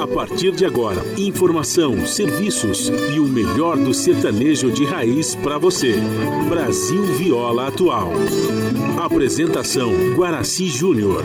A partir de agora, informação, serviços e o melhor do sertanejo de raiz para você. Brasil Viola Atual. Apresentação Guaraci Júnior.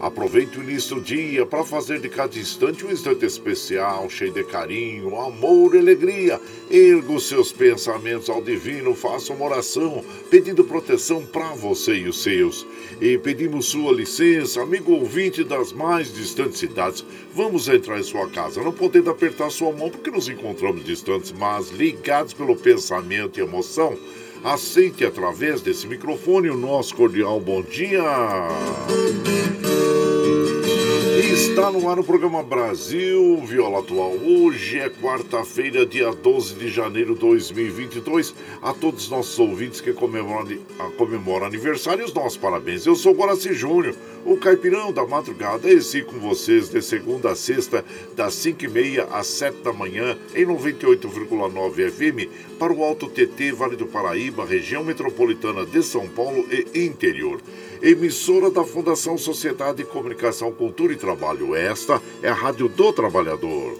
Aproveite o início do dia para fazer de cada instante um instante especial, cheio de carinho, amor e alegria. Erga os seus pensamentos ao divino, faça uma oração pedindo proteção para você e os seus. E pedimos sua licença, amigo ouvinte das mais distantes cidades. Vamos entrar em sua casa, não podendo apertar sua mão porque nos encontramos distantes, mas ligados pelo pensamento e emoção. Aceite através desse microfone o nosso cordial bom dia. Está no ar o programa Brasil Viola Atual. Hoje é quarta-feira, dia 12 de janeiro de 2022. A todos os nossos ouvintes que comemoram, a- comemoram aniversário, os nossos parabéns. Eu sou Guaraci Júnior, o caipirão da madrugada. Esse com vocês de segunda a sexta, das 5h30 às 7 da manhã, em 98,9 FM, para o Alto TT, Vale do Paraíba, região metropolitana de São Paulo e interior emissora da Fundação Sociedade de Comunicação, Cultura e Trabalho. Esta é a Rádio do Trabalhador.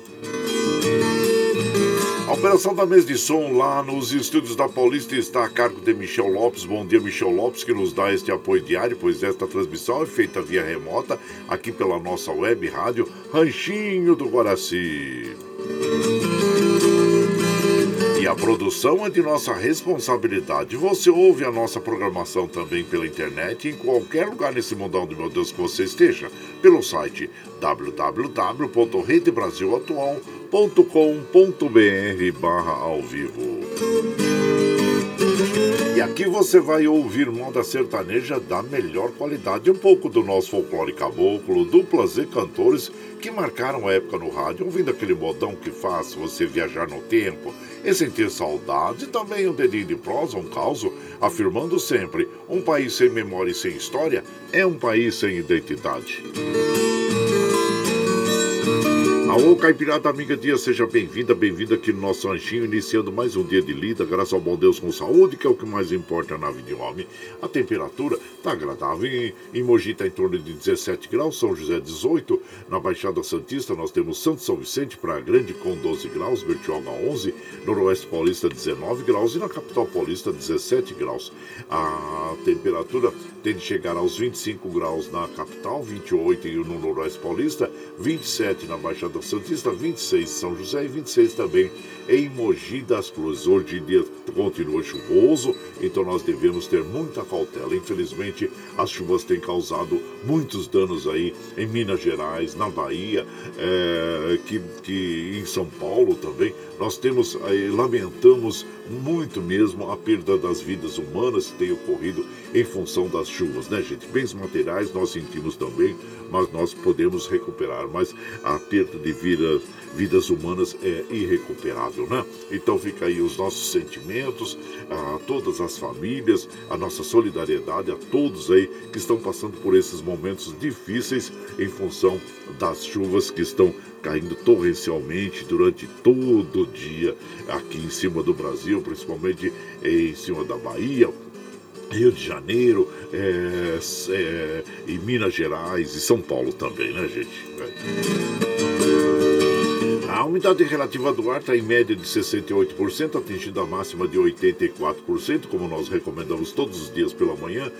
A operação da mesa de som lá nos estúdios da Paulista está a cargo de Michel Lopes. Bom dia, Michel Lopes, que nos dá este apoio diário, pois esta transmissão é feita via remota aqui pela nossa web rádio Ranchinho do Guaraci. A produção é de nossa responsabilidade. Você ouve a nossa programação também pela internet em qualquer lugar nesse mundão de meu Deus que você esteja, pelo site www.redebrasilatual.com.br barra ao vivo. E aqui você vai ouvir moda sertaneja da melhor qualidade, um pouco do nosso folclore caboclo, duplas e cantores que marcaram a época no rádio, ouvindo aquele modão que faz você viajar no tempo e sentir saudade, também um dedinho de prosa, um caos, afirmando sempre: um país sem memória e sem história é um país sem identidade. Alô, Caipirada Amiga Dia, seja bem-vinda, bem-vinda aqui no nosso ranchinho, iniciando mais um dia de lida, graças ao bom Deus com saúde, que é o que mais importa na vida de homem. A temperatura está agradável, em, em Mogi está em torno de 17 graus, São José 18, na Baixada Santista nós temos Santo São Vicente, Praia Grande com 12 graus, Bertioga 11, Noroeste Paulista 19 graus e na Capital Paulista 17 graus. A temperatura tende a chegar aos 25 graus na capital, 28 no Noroeste Paulista, 27 na Baixada Santista, 26 em São José e 26 também em Mogi das Cruzes. Hoje dia continua chuvoso, então nós devemos ter muita cautela. Infelizmente, as chuvas têm causado muitos danos aí em Minas Gerais, na Bahia, é, que, que em São Paulo também. Nós temos, aí, lamentamos muito mesmo a perda das vidas humanas que tem ocorrido em função das chuvas, né, gente? Bens materiais nós sentimos também, mas nós podemos recuperar. Mas a perda de vidas, vidas humanas é irrecuperável, né? Então fica aí os nossos sentimentos a todas as famílias, a nossa solidariedade a todos aí que estão passando por esses momentos difíceis em função das chuvas que estão caindo torrencialmente durante todo o dia aqui em cima do Brasil, principalmente em cima da Bahia, Rio de Janeiro, é, é, e Minas Gerais e São Paulo também, né, gente? É. A umidade relativa do ar está em média de 68%, atingindo a máxima de 84%, como nós recomendamos todos os dias pela manhã.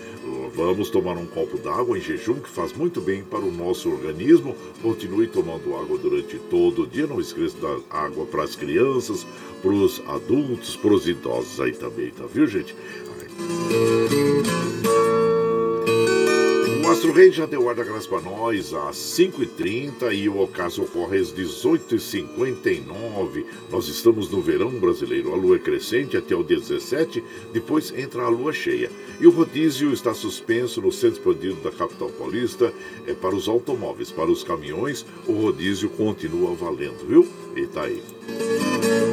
Vamos tomar um copo d'água em jejum, que faz muito bem para o nosso organismo. Continue tomando água durante todo o dia. Não esqueça da água para as crianças, para os adultos, para os idosos aí também, tá viu, gente? O Rei já deu graça para nós às 5h30 e o ocaso ocorre às 18h59. Nós estamos no verão brasileiro. A lua é crescente até o dia 17, depois entra a lua cheia. E o rodízio está suspenso no centro expandido da capital paulista é para os automóveis. Para os caminhões, o rodízio continua valendo, viu? E tá aí. E,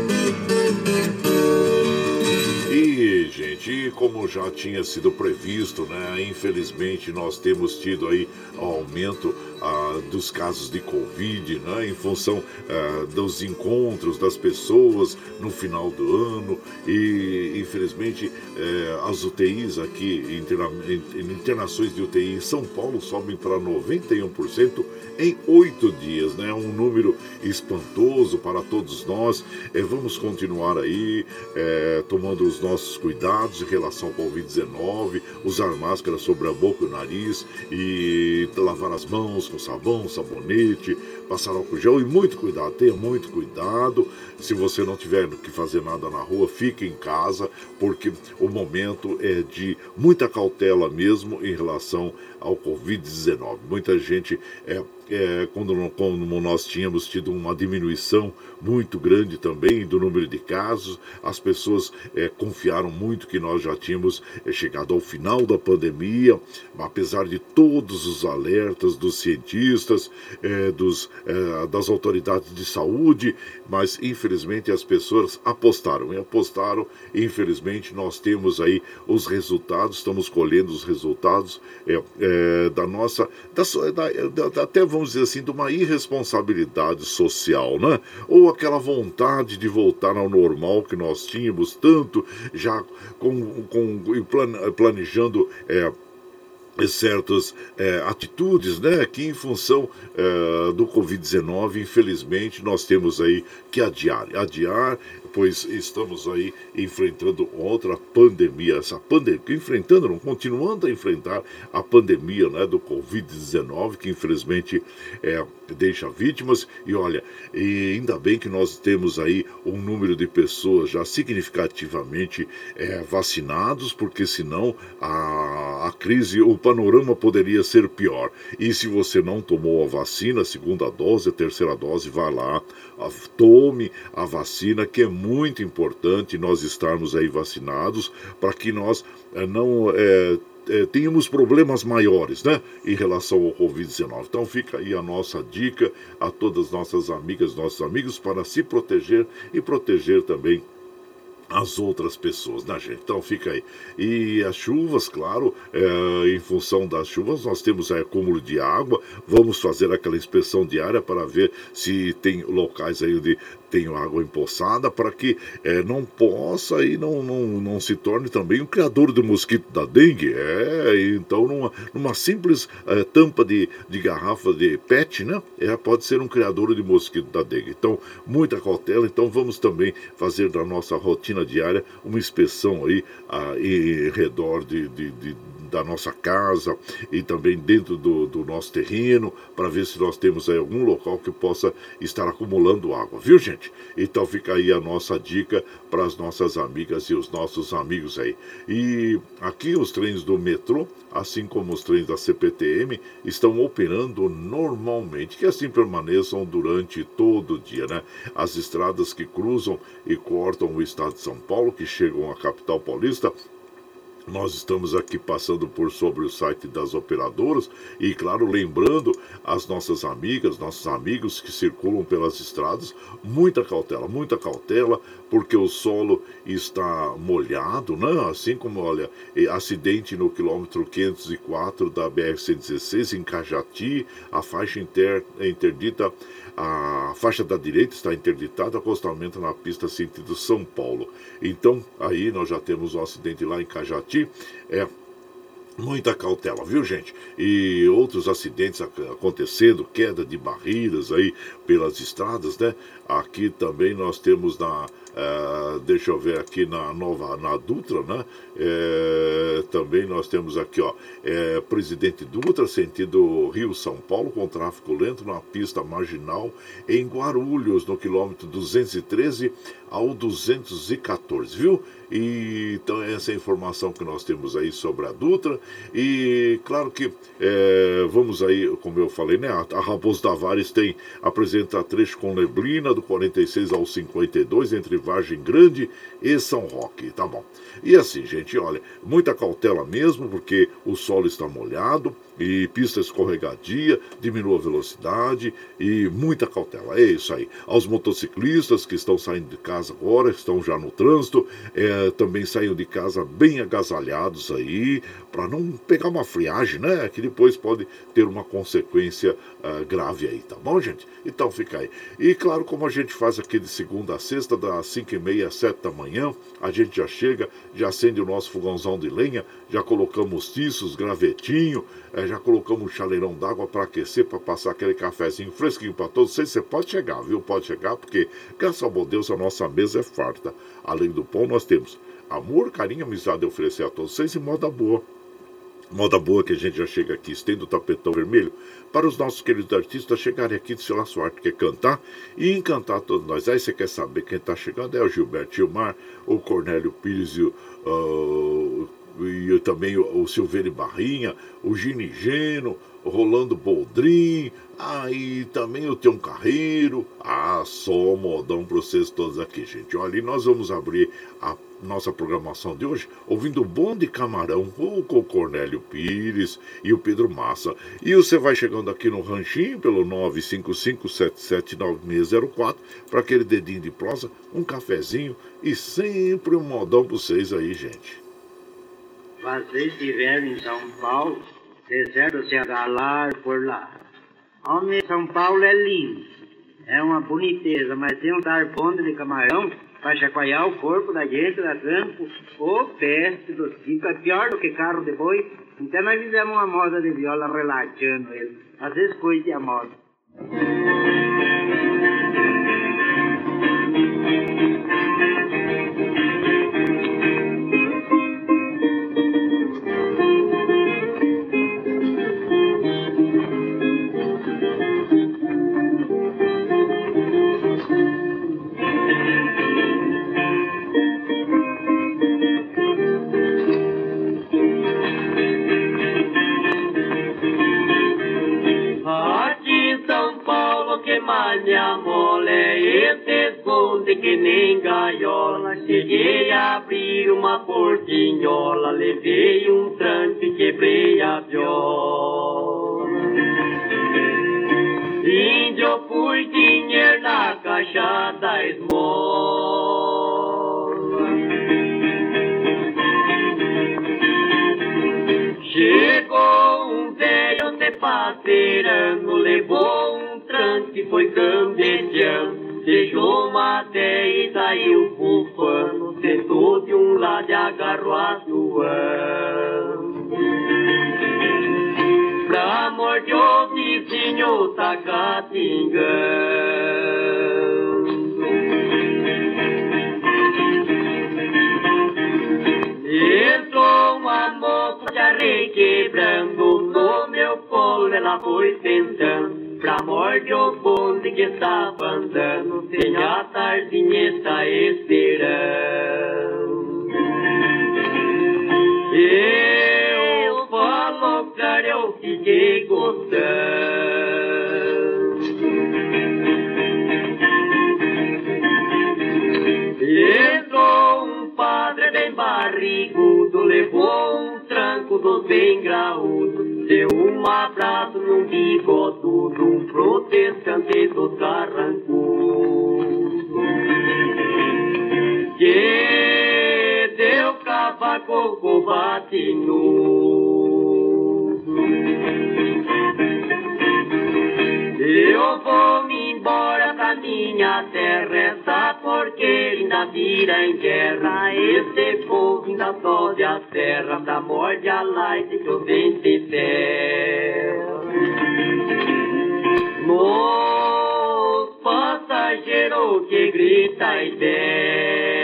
gente, como já tinha sido previsto, né? Infelizmente nós temos tido aí aumento ah, dos casos de Covid, né, em função ah, dos encontros das pessoas no final do ano e, infelizmente, eh, as UTIs aqui, interna, internações de UTI em São Paulo sobem para 91% em oito dias, né, um número espantoso para todos nós. Eh, vamos continuar aí eh, tomando os nossos cuidados em relação ao Covid-19, usar máscara sobre a boca e o nariz e lavar as mãos com sabão, sabonete, passar álcool gel e muito cuidado, tenha muito cuidado. Se você não tiver que fazer nada na rua, fique em casa, porque o momento é de muita cautela mesmo em relação ao Covid-19. Muita gente é é, quando, nós tínhamos tido uma diminuição muito grande também do número de casos, as pessoas é, confiaram muito que nós já tínhamos é, chegado ao final da pandemia, apesar de todos os alertas dos cientistas, é, dos, é, das autoridades de saúde, mas infelizmente as pessoas apostaram e apostaram. Infelizmente nós temos aí os resultados, estamos colhendo os resultados é, é, da nossa, da, da, até vamos dizer assim, de uma irresponsabilidade social, né? Ou aquela vontade de voltar ao normal que nós tínhamos tanto já com, com planejando é, certas é, atitudes, né, que em função é, do Covid-19, infelizmente, nós temos aí que adiar. Adiar pois estamos aí enfrentando outra pandemia, essa pandemia, enfrentando, não, continuando a enfrentar a pandemia né, do Covid-19, que infelizmente é, deixa vítimas, e olha, e ainda bem que nós temos aí um número de pessoas já significativamente é, vacinados, porque senão a, a crise, o panorama poderia ser pior. E se você não tomou a vacina, a segunda dose, a terceira dose, vá lá, tome a vacina, que é muito importante nós estarmos aí vacinados para que nós é, não é, é, tenhamos problemas maiores, né, em relação ao Covid-19. Então fica aí a nossa dica a todas as nossas amigas, nossos amigos, para se proteger e proteger também as outras pessoas, né, gente? Então fica aí. E as chuvas, claro, é, em função das chuvas, nós temos aí acúmulo de água. Vamos fazer aquela inspeção diária para ver se tem locais aí onde tenho água empoçada para que é, não possa e não, não, não se torne também um criador do mosquito da dengue. É, então numa, numa simples é, tampa de, de garrafa de PET, né? É, pode ser um criador de mosquito da dengue. Então, muita cautela. Então vamos também fazer da nossa rotina diária uma inspeção aí a, em redor de, de, de da nossa casa e também dentro do, do nosso terreno, para ver se nós temos aí algum local que possa estar acumulando água, viu gente? Então fica aí a nossa dica para as nossas amigas e os nossos amigos aí. E aqui os trens do metrô, assim como os trens da CPTM, estão operando normalmente, que assim permaneçam durante todo o dia, né? As estradas que cruzam e cortam o estado de São Paulo, que chegam à capital paulista, nós estamos aqui passando por sobre o site das operadoras e, claro, lembrando as nossas amigas, nossos amigos que circulam pelas estradas, muita cautela, muita cautela, porque o solo está molhado, né? Assim como, olha, acidente no quilômetro 504 da BR-116 em Cajati, a faixa inter, interdita a faixa da direita está interditada, acostamento na pista sentido São Paulo. Então, aí nós já temos um acidente lá em Cajati. É, Muita cautela, viu, gente? E outros acidentes acontecendo, queda de barreiras aí pelas estradas, né? Aqui também nós temos na, Uh, deixa eu ver aqui na nova na Dutra, né? É, também nós temos aqui, ó, é, Presidente Dutra, sentido Rio São Paulo, com tráfego lento na pista marginal em Guarulhos, no quilômetro 213 ao 214, viu? E, então, essa é a informação que nós temos aí sobre a Dutra. E, claro que é, vamos aí, como eu falei, né? A, a Raposo Tavares tem, apresenta trecho com neblina do 46 ao 52, entre Vargem Grande e São Roque, tá bom. E assim, gente, olha, muita cautela mesmo, porque o solo está molhado e pista escorregadia, diminua a velocidade e muita cautela. É isso aí. Aos motociclistas que estão saindo de casa agora, estão já no trânsito, é, também saiam de casa bem agasalhados aí, para não pegar uma friagem, né? Que depois pode ter uma consequência uh, grave aí, tá bom, gente? Então fica aí. E claro, como a gente faz aqui de segunda a sexta, das 5 e meia às 7 da manhã, a gente já chega, já acende o nosso fogãozão de lenha, já colocamos tiços, gravetinho, é, já colocamos um chaleirão d'água para aquecer, para passar aquele cafezinho fresquinho para todos vocês. Você pode chegar, viu? Pode chegar, porque, graças ao bom Deus, a nossa mesa é farta. Além do pão, nós temos amor, carinho, amizade a oferecer a todos vocês e moda boa. Moda boa que a gente já chega aqui, estende o tapetão vermelho para os nossos queridos artistas chegarem aqui de seu sua arte, que é cantar e encantar todos nós. Aí você quer saber quem está chegando? É o Gilberto Gilmar, o Cornélio Pires e uh, e também o, o Silveira Barrinha, o Gini Geno, o Rolando Boldrin, aí ah, também o Tião Carreiro. Ah, só modão para vocês todos aqui, gente. Olha, e nós vamos abrir a nossa programação de hoje ouvindo o Bom de Camarão com o Cornélio Pires e o Pedro Massa. E você vai chegando aqui no ranchinho pelo 955779604 para aquele dedinho de prosa, um cafezinho e sempre um modão para vocês aí, gente. Vocês estiveram em São Paulo, deserto se agalar por lá. Homem, São Paulo é lindo, é uma boniteza, mas tem um tarponde de camarão para chacoalhar o corpo da gente, da campo, o peste dos fica pior do que carro de boi. Então nós fizemos uma moda de viola relaxando ele. Às vezes coisa a moda. malha que nem gaiola. Cheguei a abrir uma portinhola, levei um tranco e quebrei a viola. Índio, fui dinheiro na caixa da esmola. Chegou um velho se paseirando, levou um tranque foi campeão, deixou uma ideia e saiu bufando, sentou de um lado e agarrou a sua. Pra amor de o vizinho tá catingando. Entrou uma moça ia requebrando no meu colo, ela foi sentando pra morte o bonde que estava andando, a tarzinha está esperando. Eu falo claro, eu fiquei gostando. Entrou um padre bem barrigudo, levou um tranco dos bem graúdo, deu um abraço combate nu. Eu vou me embora pra minha terra, essa porque ainda vira em guerra. Esse povo ainda sobe a terra, da morte a laite que o vento ferra. Nos passageiros que grita e berra.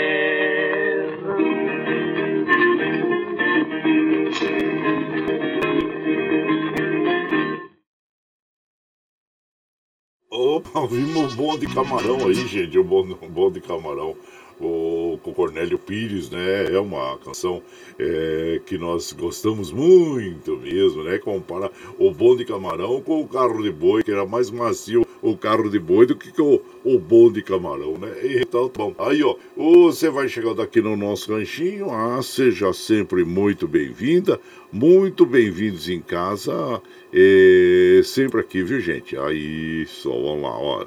Opa, vimos o bom de camarão aí, gente. O bom, bom de camarão. O, com Cornélio Pires, né? É uma canção é, que nós gostamos muito mesmo, né? Compara o bom de camarão com o carro de boi, que era mais macio o carro de boi do que o, o bom de camarão, né? Então, bom. Aí, ó, você vai chegando aqui no nosso ranchinho. Ah, seja sempre muito bem-vinda, muito bem-vindos em casa. É, sempre aqui, viu, gente? Aí, só vamos lá, ó.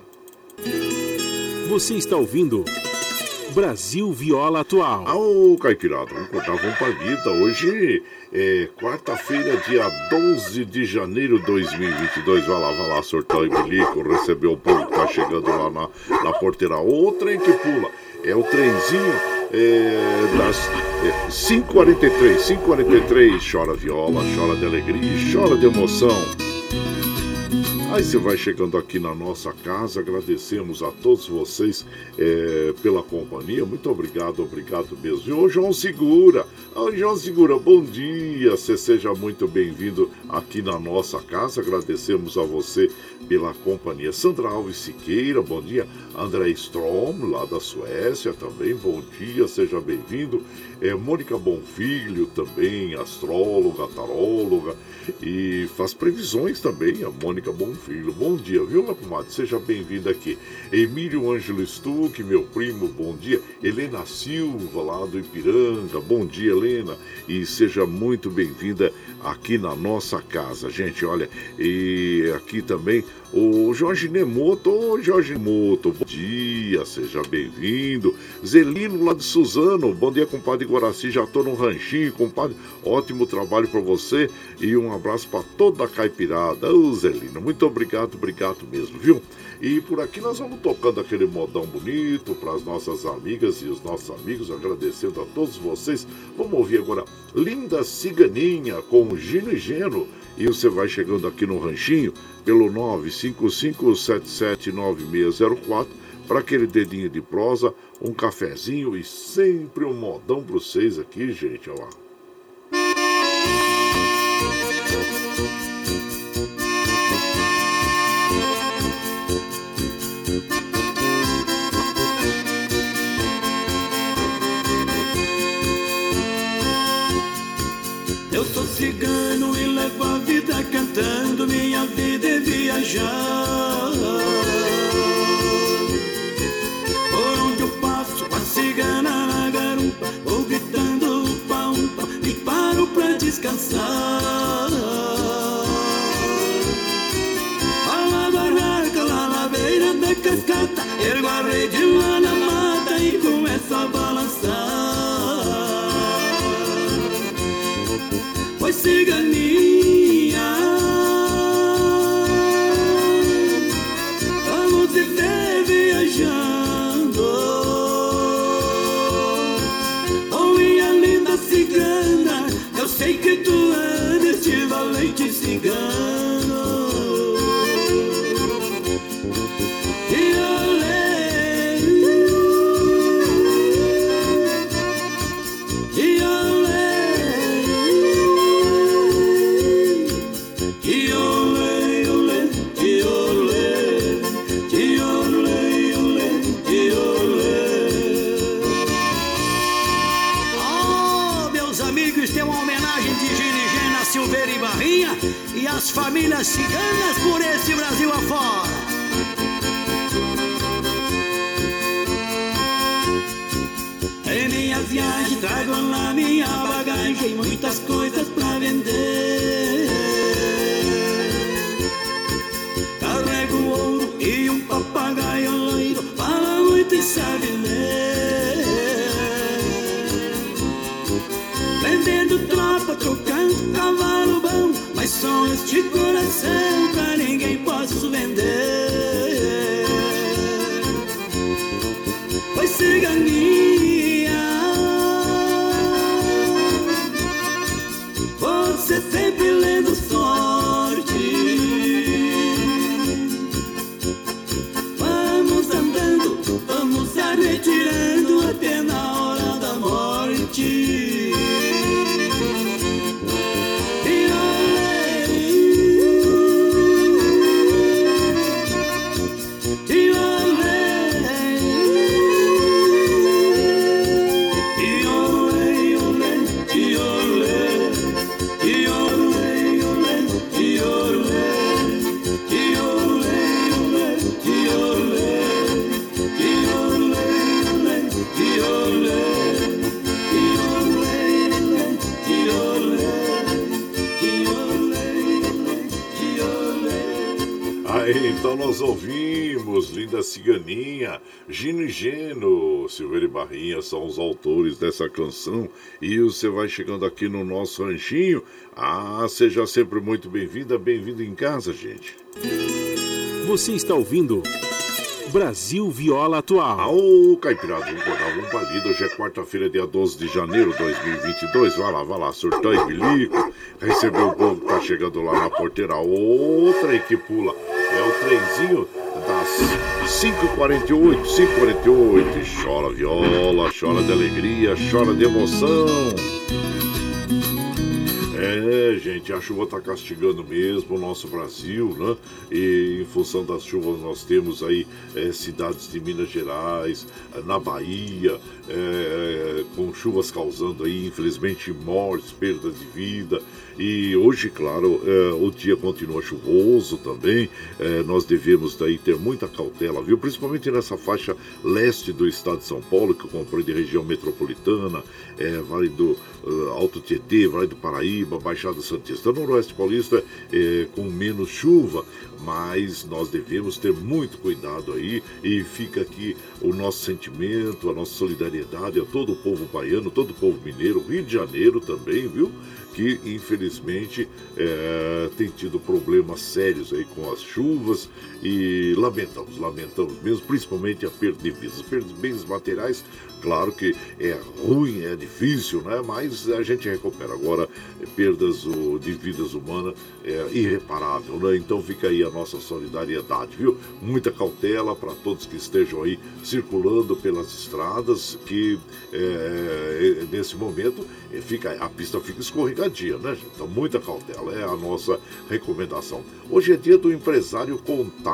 Você está ouvindo Brasil Viola Atual. Ô Caipirada, vamos contar com palhita. Hoje é quarta-feira, dia 12 de janeiro de 2022. Vai lá, vai lá, sortar o bilico, receber o povo que tá chegando lá na, na porteira. O trem que pula é o trenzinho é, das é, 5h43. 5h43, chora viola, chora de alegria, chora de emoção. Aí você vai chegando aqui na nossa casa, agradecemos a todos vocês é, pela companhia, muito obrigado, obrigado mesmo. E o João Segura, ô João Segura, bom dia, você seja muito bem-vindo aqui na nossa casa, agradecemos a você pela companhia. Sandra Alves Siqueira, bom dia. André Strom, lá da Suécia, também, bom dia, seja bem-vindo. É, Mônica Bonfilho, também, astróloga, taróloga, e faz previsões também, a Mônica Bonfilho. Bom dia, viu, meu comadre? Seja bem-vinda aqui. Emílio Ângelo Stuck, meu primo, bom dia. Helena Silva, lá do Ipiranga, bom dia, Helena, e seja muito bem-vinda aqui na nossa casa, gente. Olha, e aqui também o Jorge Nemoto. Ô, Jorge Nemoto, bom dia, seja bem-vindo. Zelino lá de Suzano, bom dia, compadre Guaraci. Já tô no ranchinho, compadre. Ótimo trabalho para você e um abraço para toda a caipirada. Ô, Zelino, muito obrigado, obrigado mesmo, viu? E por aqui nós vamos tocando aquele modão bonito para as nossas amigas e os nossos amigos, agradecendo a todos vocês. Vamos ouvir agora Linda Ciganinha com Gino e Geno. E você vai chegando aqui no ranchinho pelo 955779604 para aquele dedinho de prosa, um cafezinho e sempre um modão para vocês aqui, gente, olha lá. Cantando, minha vida é viajar. Por onde eu passo, a cigana na garupa, vou gritando upa umpa e paro pra descansar. Lá barraca, lá beira da cascata, ergo a rede lá na mata e começo a balançar. Foi ciganinha que tu famílias ciganas por esse Brasil afora. Em minha viagem trago lá minha bagagem muitas coisas pra vender. Carrego ouro e um papagaio loiro, fala muito e sabe ler. Vendendo tropa, trocando cavalo mas sonhos de coração pra ninguém posso vender. Pois ciganinha, Linda Ciganinha, Gino e Geno, Silveira e Barrinha são os autores dessa canção. E você vai chegando aqui no nosso ranchinho. Ah, seja sempre muito bem-vinda, bem-vindo em casa, gente. Você está ouvindo Brasil Viola Atual. Ô, Caipirada, vamos botar um palido. Hoje é quarta-feira, dia 12 de janeiro de 2022. Vai lá, vai lá, surtão e bilico. Recebeu o povo que tá chegando lá na porteira. Outra que pula. É o trenzinho das 5h48, 5h48. Chora viola, chora de alegria, chora de emoção. É, gente, a chuva está castigando mesmo o nosso Brasil, né? E em função das chuvas nós temos aí é, cidades de Minas Gerais, na Bahia, é, com chuvas causando aí, infelizmente, mortes, perdas de vida. E hoje, claro, é, o dia continua chuvoso também. É, nós devemos daí ter muita cautela, viu? Principalmente nessa faixa leste do estado de São Paulo, que compreende região metropolitana, é, Vale do uh, Alto Tietê, Vale do Paraíba, Baixada Santista, Noroeste Paulista, com menos chuva, mas nós devemos ter muito cuidado aí e fica aqui o nosso sentimento, a nossa solidariedade a todo o povo baiano, todo o povo mineiro, Rio de Janeiro também, viu? Que infelizmente é, tem tido problemas sérios aí com as chuvas e lamentamos, lamentamos mesmo, principalmente a perda de vidas, perda de bens materiais. Claro que é ruim, é difícil, né? Mas a gente recupera. Agora, perdas de vidas humanas é irreparável, né? Então fica aí a nossa solidariedade, viu? Muita cautela para todos que estejam aí circulando pelas estradas, que é, nesse momento é, fica, a pista fica escorregadia, né, gente? Então, muita cautela, é a nossa recomendação. Hoje é dia do empresário contábil,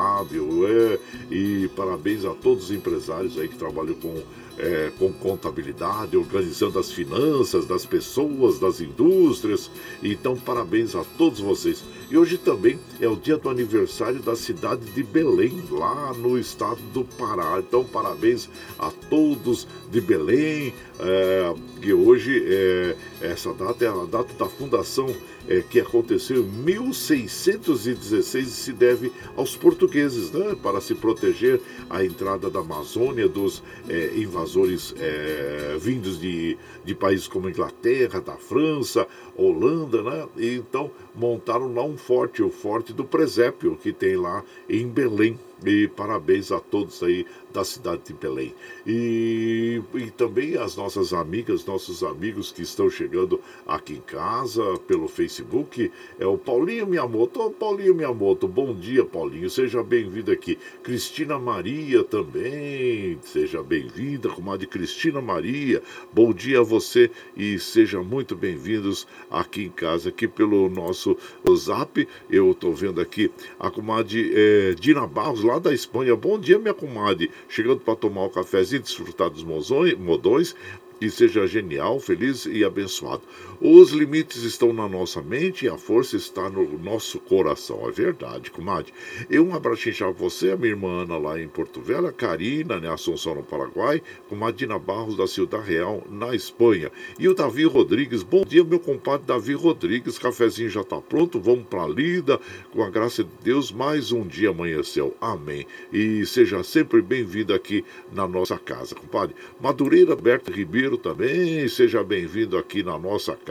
é, e parabéns a todos os empresários aí que trabalham com é, com contabilidade, organizando as finanças das pessoas, das indústrias. Então, parabéns a todos vocês. E hoje também é o dia do aniversário da cidade de Belém, lá no estado do Pará. Então, parabéns a todos de Belém, é, que hoje é, essa data é a data da fundação é, que aconteceu em 1616 e se deve aos portugueses, né, para se proteger a entrada da Amazônia dos é, invasores é, vindos de, de países como Inglaterra, da França, Holanda, né? E então montaram lá um forte, o Forte do Presépio, que tem lá em Belém. E parabéns a todos aí da cidade de Belém. E, e também as nossas amigas, nossos amigos que estão chegando aqui em casa pelo Facebook. É o Paulinho Miyamoto. Ô, Paulinho Miyamoto, bom dia, Paulinho. Seja bem-vindo aqui. Cristina Maria também. Seja bem-vinda, comadre Cristina Maria. Bom dia a você e sejam muito bem-vindos aqui em casa, aqui pelo nosso zap. Eu estou vendo aqui a comadre é, Dina Barros, lá da Espanha. Bom dia, minha comadre. Chegando para tomar o um cafezinho, desfrutar dos modões. e seja genial, feliz e abençoado. Os limites estão na nossa mente e a força está no nosso coração. É verdade, comadre. E um abraço para você, a minha irmã Ana lá em Porto Velho, a Karina, né, Assunção no Paraguai, com Madina Barros da Ciudad Real, na Espanha. E o Davi Rodrigues, bom dia, meu compadre Davi Rodrigues, cafezinho já está pronto, vamos para a lida, com a graça de Deus, mais um dia amanheceu. Amém. E seja sempre bem-vindo aqui na nossa casa, compadre. Madureira Berto Ribeiro também, seja bem-vindo aqui na nossa casa.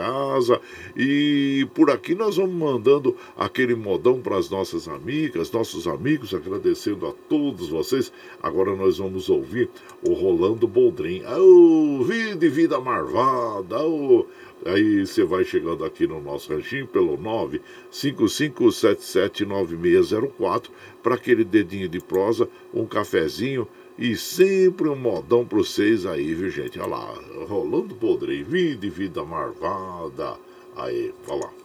E por aqui nós vamos mandando aquele modão para as nossas amigas, nossos amigos, agradecendo a todos vocês. Agora nós vamos ouvir o Rolando Boldrin. Oh, vida e vida marvada! Aí você vai chegando aqui no nosso ranchinho pelo 955779604 para aquele dedinho de prosa, um cafezinho e sempre um modão para vocês aí, viu gente? Olha lá, rolando podre, vida e vida marvada. Aí, olha lá.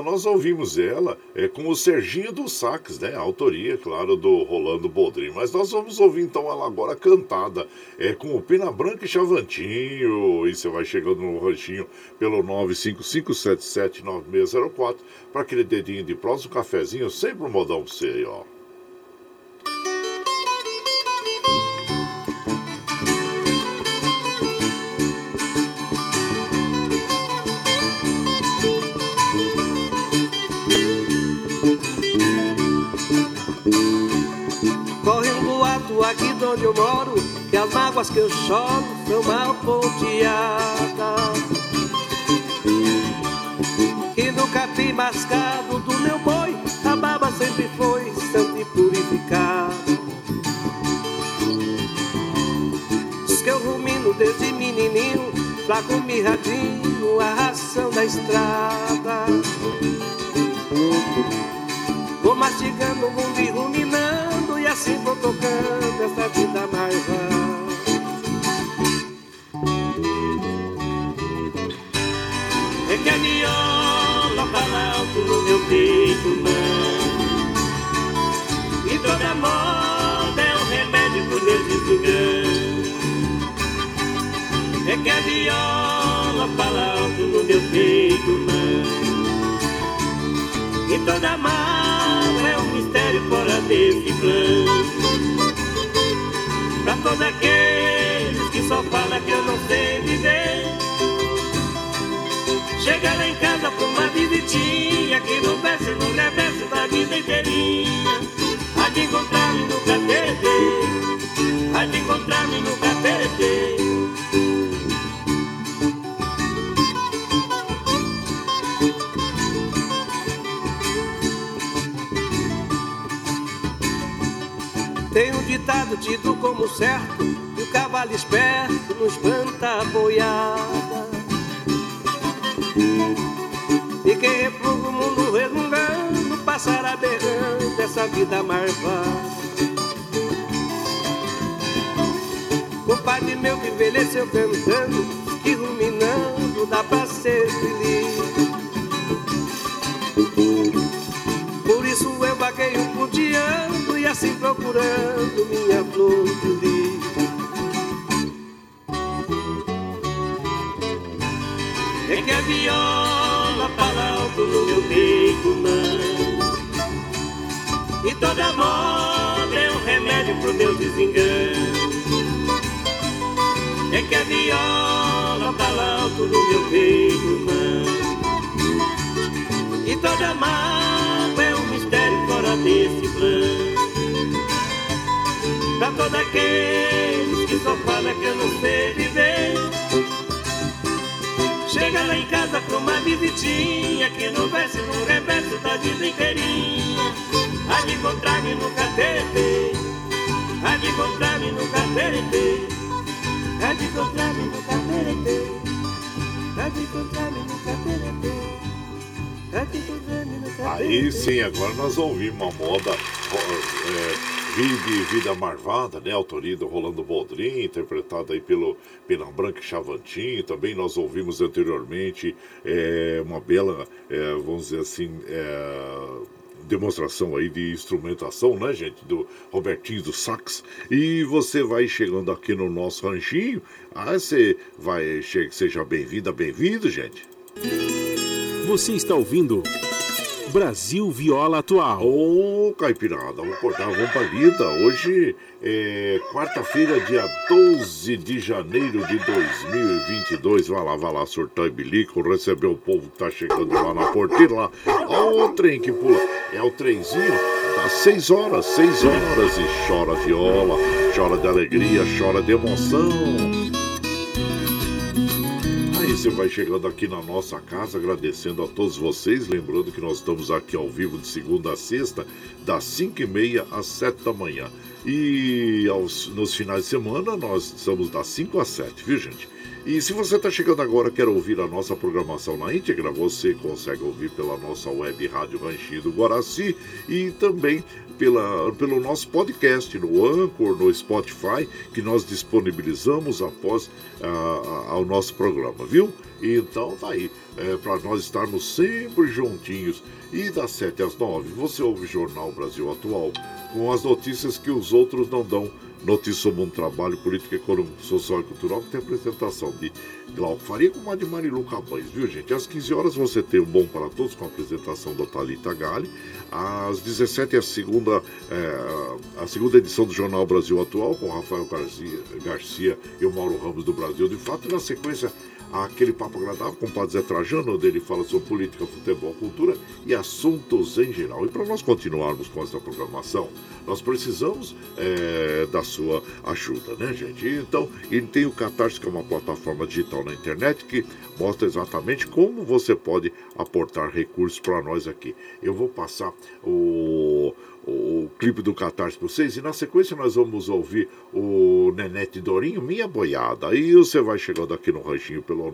Então nós ouvimos ela é, com o Serginho dos Sax, né? A autoria, claro, do Rolando Boldrin. Mas nós vamos ouvir então ela agora cantada é, com o Pina Branca e Chavantinho. E você vai chegando no ranchinho pelo 955779604 para aquele dedinho de próximo, cafezinho, sempre um modão pra você aí, ó. Onde eu moro Que as mágoas que eu choro são mal ponteadas. Que no capim mascado do meu boi A baba sempre foi santa e purificada. Diz que eu rumino desde menininho Flaco mirradinho, a ração da estrada. Vou mastigando o mundo e ruminando E assim vou tocando essa vida mais É que a viola fala alto no meu peito, mano E toda moda é um remédio pro meu desengano É que a viola fala alto no meu peito, mano e toda um mistério fora desse plano Pra todos aqueles que só falam que eu não sei viver. Chega lá em casa pra uma visitinha Que no verso e no reverso da vida inteirinha. Há de encontrar-me no catete Há de encontrar-me no catete ditado tido como certo Que o cavalo esperto não espanta a boiada. E quem repluga o mundo resmungando Passará berrando essa vida marvada Compadre meu que envelheceu cantando Que ruminando dá pra ser feliz pro meu desengano. É que a viola fala alto no meu peito, mano. E toda mágoa é um mistério fora desse plano Pra todos aqueles que só falam que eu não sei viver Chega lá em casa pra uma visitinha Que no verso e no reverso da vida inteirinha Há de catete Há de encontrar-me no de encontrar-me no de encontrar-me no catete Aí sim, agora nós ouvimos uma moda é, Vida, Vida Marvada, né? Autoria do Rolando Boldrin, interpretada aí pelo Pena Branca Chavantin. Também nós ouvimos anteriormente é, uma bela, é, vamos dizer assim, é, demonstração aí de instrumentação, né, gente? Do Robertinho do Sax. E você vai chegando aqui no nosso ranchinho. Ah, você vai, seja bem-vinda, bem-vindo, gente. Você está ouvindo Brasil Viola Atual. Ô, oh, Caipirada, vamos cortar, vamos pra lida. Hoje é quarta-feira, dia 12 de janeiro de 2022. Vai lá, vai lá, surtar e bilico, receber o povo que tá chegando lá na porteira lá. Ó, o trem que pula. É o trenzinho das 6 horas, 6 horas. E chora viola, chora de alegria, chora de emoção você vai chegando aqui na nossa casa, agradecendo a todos vocês. Lembrando que nós estamos aqui ao vivo de segunda a sexta, das 5 e meia às 7 da manhã. E aos, nos finais de semana nós estamos das 5 às 7, viu gente? E se você está chegando agora quer ouvir a nossa programação na íntegra, você consegue ouvir pela nossa web Rádio Ranchinho do Guaraci e também pela, pelo nosso podcast no Anchor, no Spotify, que nós disponibilizamos após uh, ao nosso programa, viu? Então tá aí, é, para nós estarmos sempre juntinhos. E das 7 às 9 você ouve o Jornal Brasil Atual com as notícias que os outros não dão Notícia sobre um trabalho político, econômico, social e cultural que tem apresentação de Glauco Faria com a de Marilu Cabanes, viu gente? Às 15 horas você tem o Bom para Todos com a apresentação da Thalita Gale. Às 17 a segunda, é, a segunda edição do Jornal Brasil Atual com Rafael Garcia, Garcia e o Mauro Ramos do Brasil. De fato, na sequência, aquele papo agradável com o Padre Zé Trajano, onde ele fala sobre política, futebol, cultura e assuntos em geral. E para nós continuarmos com essa programação, nós precisamos é, da sua ajuda, né, gente? Então, ele tem o Catarse, que é uma plataforma digital na internet que mostra exatamente como você pode aportar recursos para nós aqui. Eu vou passar o o, clipe do Catarse para vocês e na sequência nós vamos ouvir o Nenete Dorinho, Minha Boiada. Aí você vai chegando aqui no ranchinho pelo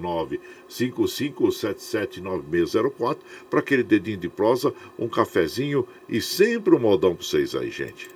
955779604 para aquele dedinho de prosa, um cafezinho e sempre um modão para vocês aí, gente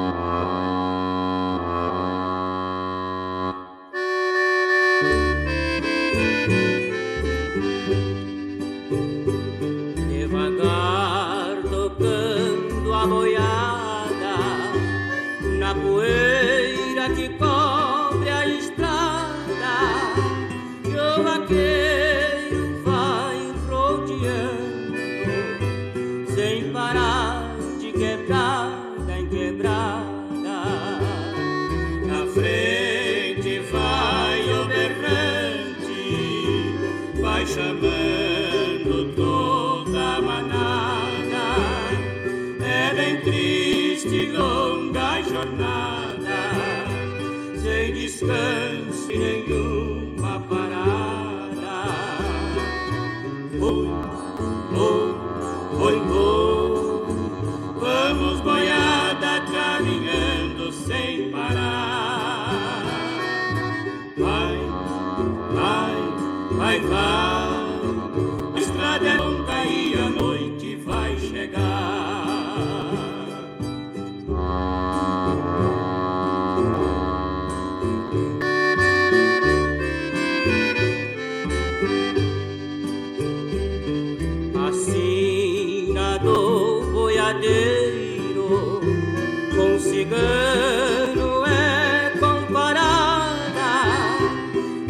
Cigano é comparada,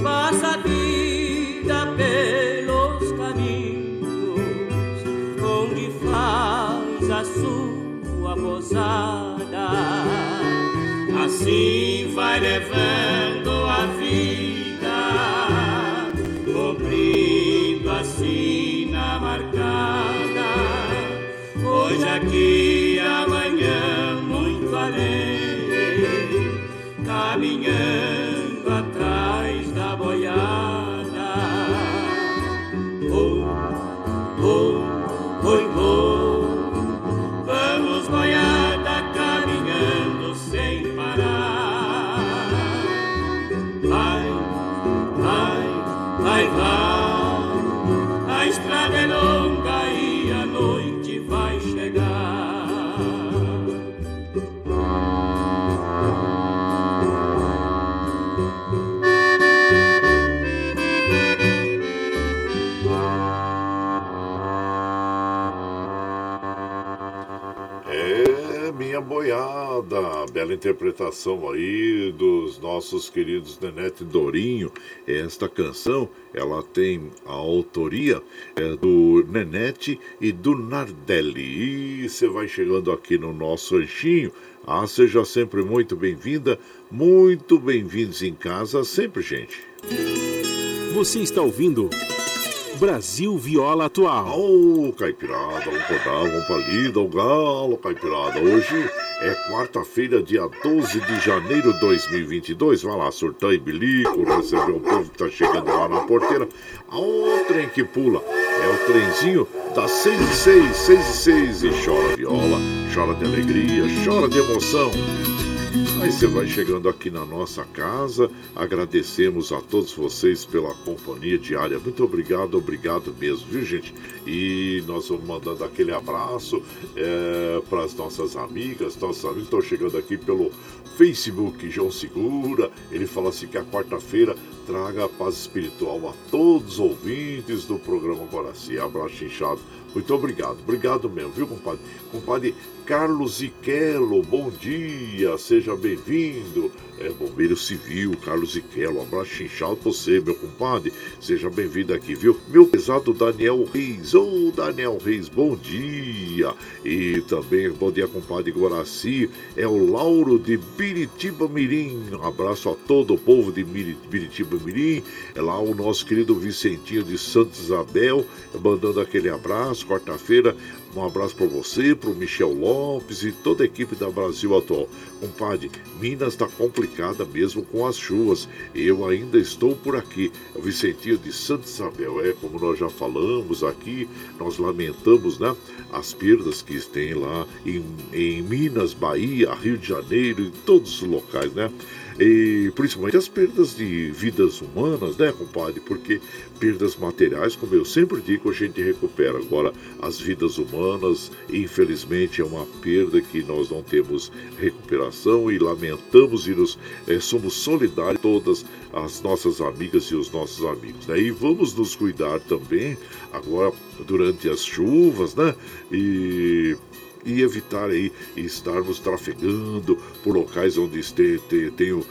passa a vida pelos caminhos, onde faz a sua posada. Assim vai levando interpretação aí dos nossos queridos Nenete Dorinho. Esta canção, ela tem a autoria é, do Nenete e do Nardelli. E você vai chegando aqui no nosso ranchinho. Ah, seja sempre muito bem-vinda, muito bem-vindos em casa, sempre, gente. Você está ouvindo Brasil Viola Atual. Ô, oh, Caipirada, um cordal, um palida, um galo, Caipirada. Hoje é quarta-feira, dia 12 de janeiro de 2022. Vai lá, surtar e bilico, receber o povo que tá chegando lá na porteira. O trem que pula é o trenzinho das 6 e 6, 6 e 6. E chora viola, chora de alegria, chora de emoção. Aí você vai chegando aqui na nossa casa. Agradecemos a todos vocês pela companhia diária. Muito obrigado, obrigado mesmo, viu, gente? E nós vamos mandando aquele abraço é, para as nossas amigas, nossos amigos estão chegando aqui pelo Facebook, João Segura. Ele fala assim que a quarta-feira traga paz espiritual a todos os ouvintes do programa Guaraci. Abraço inchado. Muito obrigado, obrigado mesmo, viu, compadre? Compadre Carlos Iquelo, bom dia, seja bem-vindo é, Bombeiro Civil, Carlos Iquelo. Um abraço inchado pra você, meu compadre. Seja bem-vindo aqui, viu? Meu pesado Daniel Reis. Ô, oh, Daniel Reis, bom dia. E também, bom dia, compadre Guaraci. É o Lauro de Biritiba Mirim. Um abraço a todo o povo de Biritiba Mirim. É lá o nosso querido Vicentinho de Santa Isabel, mandando aquele abraço. Quarta-feira, um abraço para você, para o Michel Lopes e toda a equipe da Brasil Atual. Compadre, Minas está complicada mesmo com as chuvas. Eu ainda estou por aqui. É o Vicentinho de Santa Isabel. É, como nós já falamos aqui, nós lamentamos né, as perdas que tem lá em, em Minas, Bahia, Rio de Janeiro, em todos os locais, né? E principalmente as perdas de vidas humanas, né, compadre? Porque perdas materiais, como eu sempre digo, a gente recupera. Agora, as vidas humanas, infelizmente, é uma perda que nós não temos recuperação e lamentamos e nos, é, somos solidários todas as nossas amigas e os nossos amigos. Né? E vamos nos cuidar também agora durante as chuvas, né? E e evitar aí estarmos trafegando por locais onde tem, tem, tem uh,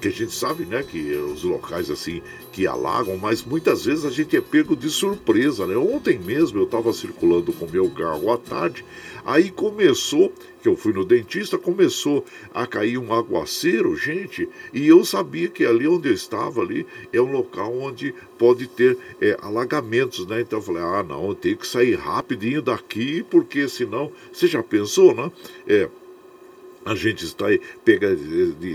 que a gente sabe, né, que os locais assim que alagam, mas muitas vezes a gente é pego de surpresa, né? Ontem mesmo eu estava circulando com meu carro à tarde, aí começou, que eu fui no dentista, começou a cair um aguaceiro, gente, e eu sabia que ali onde eu estava ali é um local onde pode ter é, alagamentos, né? Então eu falei, ah, não, eu tenho que sair rapidinho daqui, porque senão, você já pensou, né? É, a gente está pega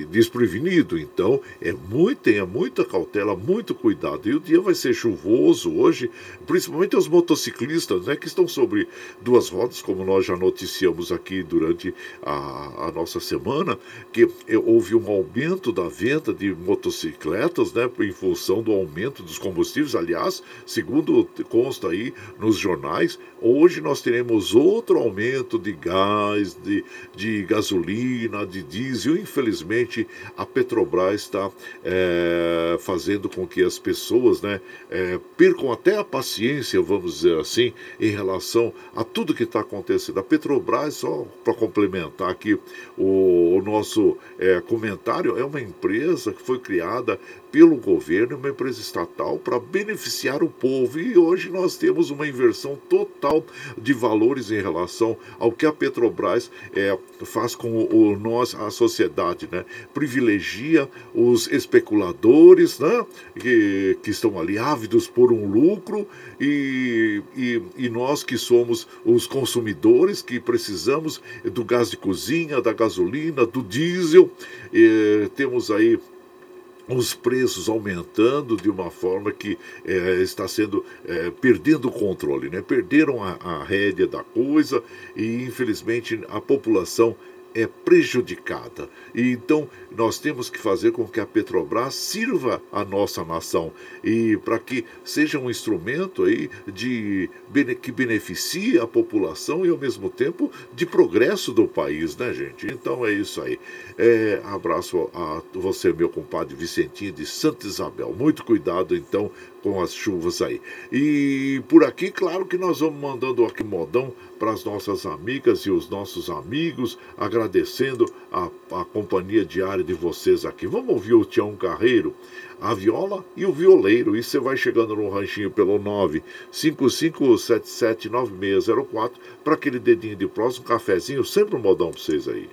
desprevenido, então é muito, tenha muita cautela, muito cuidado. E o dia vai ser chuvoso hoje, principalmente os motociclistas, né, que estão sobre duas rodas, como nós já noticiamos aqui durante a, a nossa semana, que houve um aumento da venda de motocicletas, né, em função do aumento dos combustíveis. Aliás, segundo consta aí nos jornais, hoje nós teremos outro aumento de gás, de, de gasolina gasolina, de diesel. Infelizmente, a Petrobras está é, fazendo com que as pessoas né, é, percam até a paciência, vamos dizer assim, em relação a tudo que está acontecendo. A Petrobras, só para complementar aqui o, o nosso é, comentário, é uma empresa que foi criada pelo governo, uma empresa estatal, para beneficiar o povo. E hoje nós temos uma inversão total de valores em relação ao que a Petrobras é, faz com o, nós, a sociedade. Né? Privilegia os especuladores né? que, que estão ali ávidos por um lucro e, e, e nós que somos os consumidores que precisamos do gás de cozinha, da gasolina, do diesel. E, temos aí os preços aumentando de uma forma que é, está sendo é, perdendo o controle, né? Perderam a, a rédea da coisa e infelizmente a população é prejudicada. E então nós temos que fazer com que a Petrobras sirva a nossa nação e para que seja um instrumento aí de que beneficie a população e ao mesmo tempo de progresso do país, né, gente? Então é isso aí. É, abraço a você, meu compadre Vicentinho de Santa Isabel. Muito cuidado então com as chuvas aí. E por aqui, claro que nós vamos mandando aqui modão para as nossas amigas e os nossos amigos, agradecendo a, a companhia diária de vocês aqui. Vamos ouvir o Tião Carreiro, a viola e o violeiro. E você vai chegando no ranchinho pelo 955779604 para aquele dedinho de próximo, cafezinho, sempre um modão para vocês aí.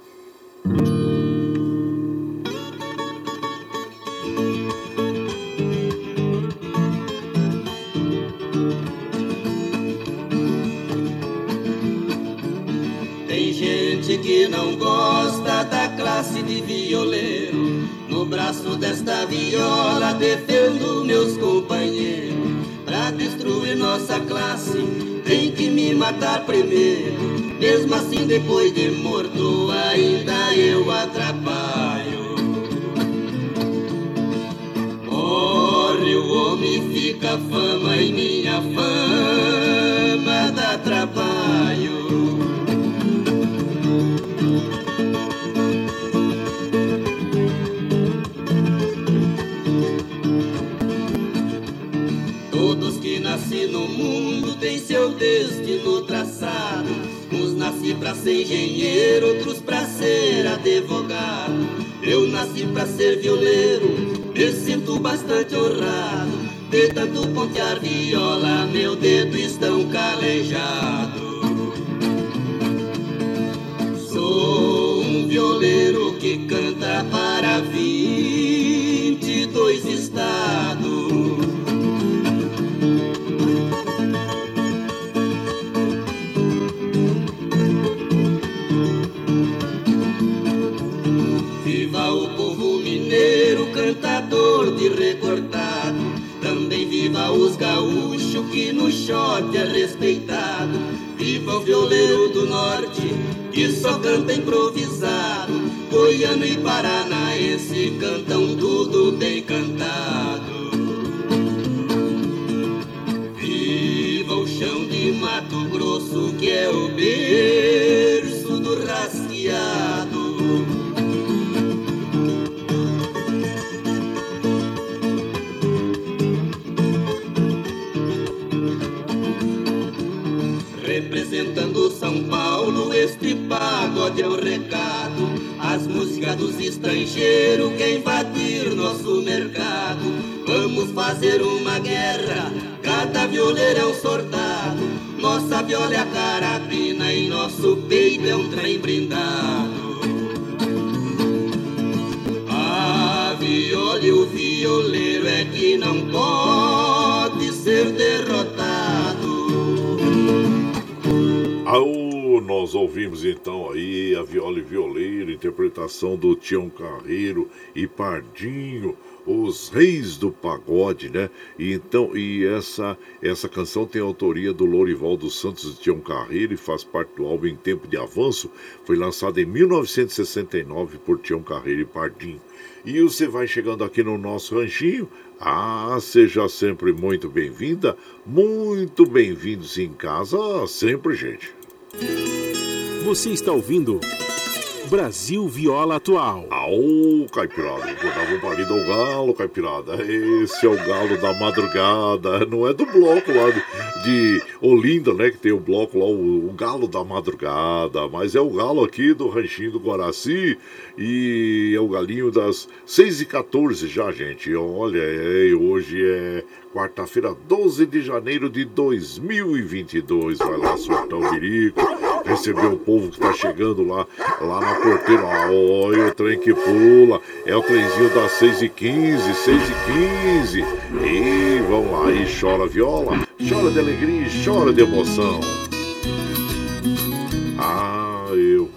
Classe de violeiro. No braço desta viola defendo meus companheiros. Pra destruir nossa classe, tem que me matar primeiro. Mesmo assim, depois de morto, ainda eu atrapalho. Morre o homem, fica fama e minha fama seu destino traçado. Uns nasci pra ser engenheiro, outros pra ser advogado. Eu nasci pra ser violeiro, me sinto bastante honrado. De tanto pontear viola, meu dedo estão calejado. Sou um violeiro que canta para vinte e dois estados. Viva os gaúchos que no shot é respeitado. Viva o violeiro do norte que só canta improvisado. Goiano e paranaense cantam tudo bem cantado. Viva o chão de Mato Grosso que é o berço do rasqueado. Pagode é o recado. As músicas dos estrangeiros que invadir nosso mercado. Vamos fazer uma guerra, cada violeiro é um soldado. Nossa viola é a carabina a viola e violeiro, interpretação do Tião Carreiro e Pardinho, os reis do pagode, né? E então, e essa essa canção tem autoria do Lorival dos Santos e Tião Carreiro e faz parte do álbum Em Tempo de Avanço, foi lançado em 1969 por Tião Carreiro e Pardinho. E você vai chegando aqui no nosso ranchinho. Ah, seja sempre muito bem-vinda, muito bem-vindos em casa, sempre, gente. Você está ouvindo Brasil Viola Atual. Aô, Caipirada, vou dar um ao galo, Caipirada. Esse é o galo da madrugada. Não é do bloco lá de, de Olinda, né? Que tem o bloco lá, o, o, galo da madrugada. Mas é o galo aqui do Ranchinho do Guaraci. E é o galinho das 6h14 já, gente. Olha, é, hoje é quarta-feira, 12 de janeiro de 2022. Vai lá soltar o birico, receber o povo que tá chegando lá, lá na porteira. Olha o trem que pula. É o trenzinho das 6h15, 6h15. E vamos lá, e chora viola, chora de alegria e chora de emoção.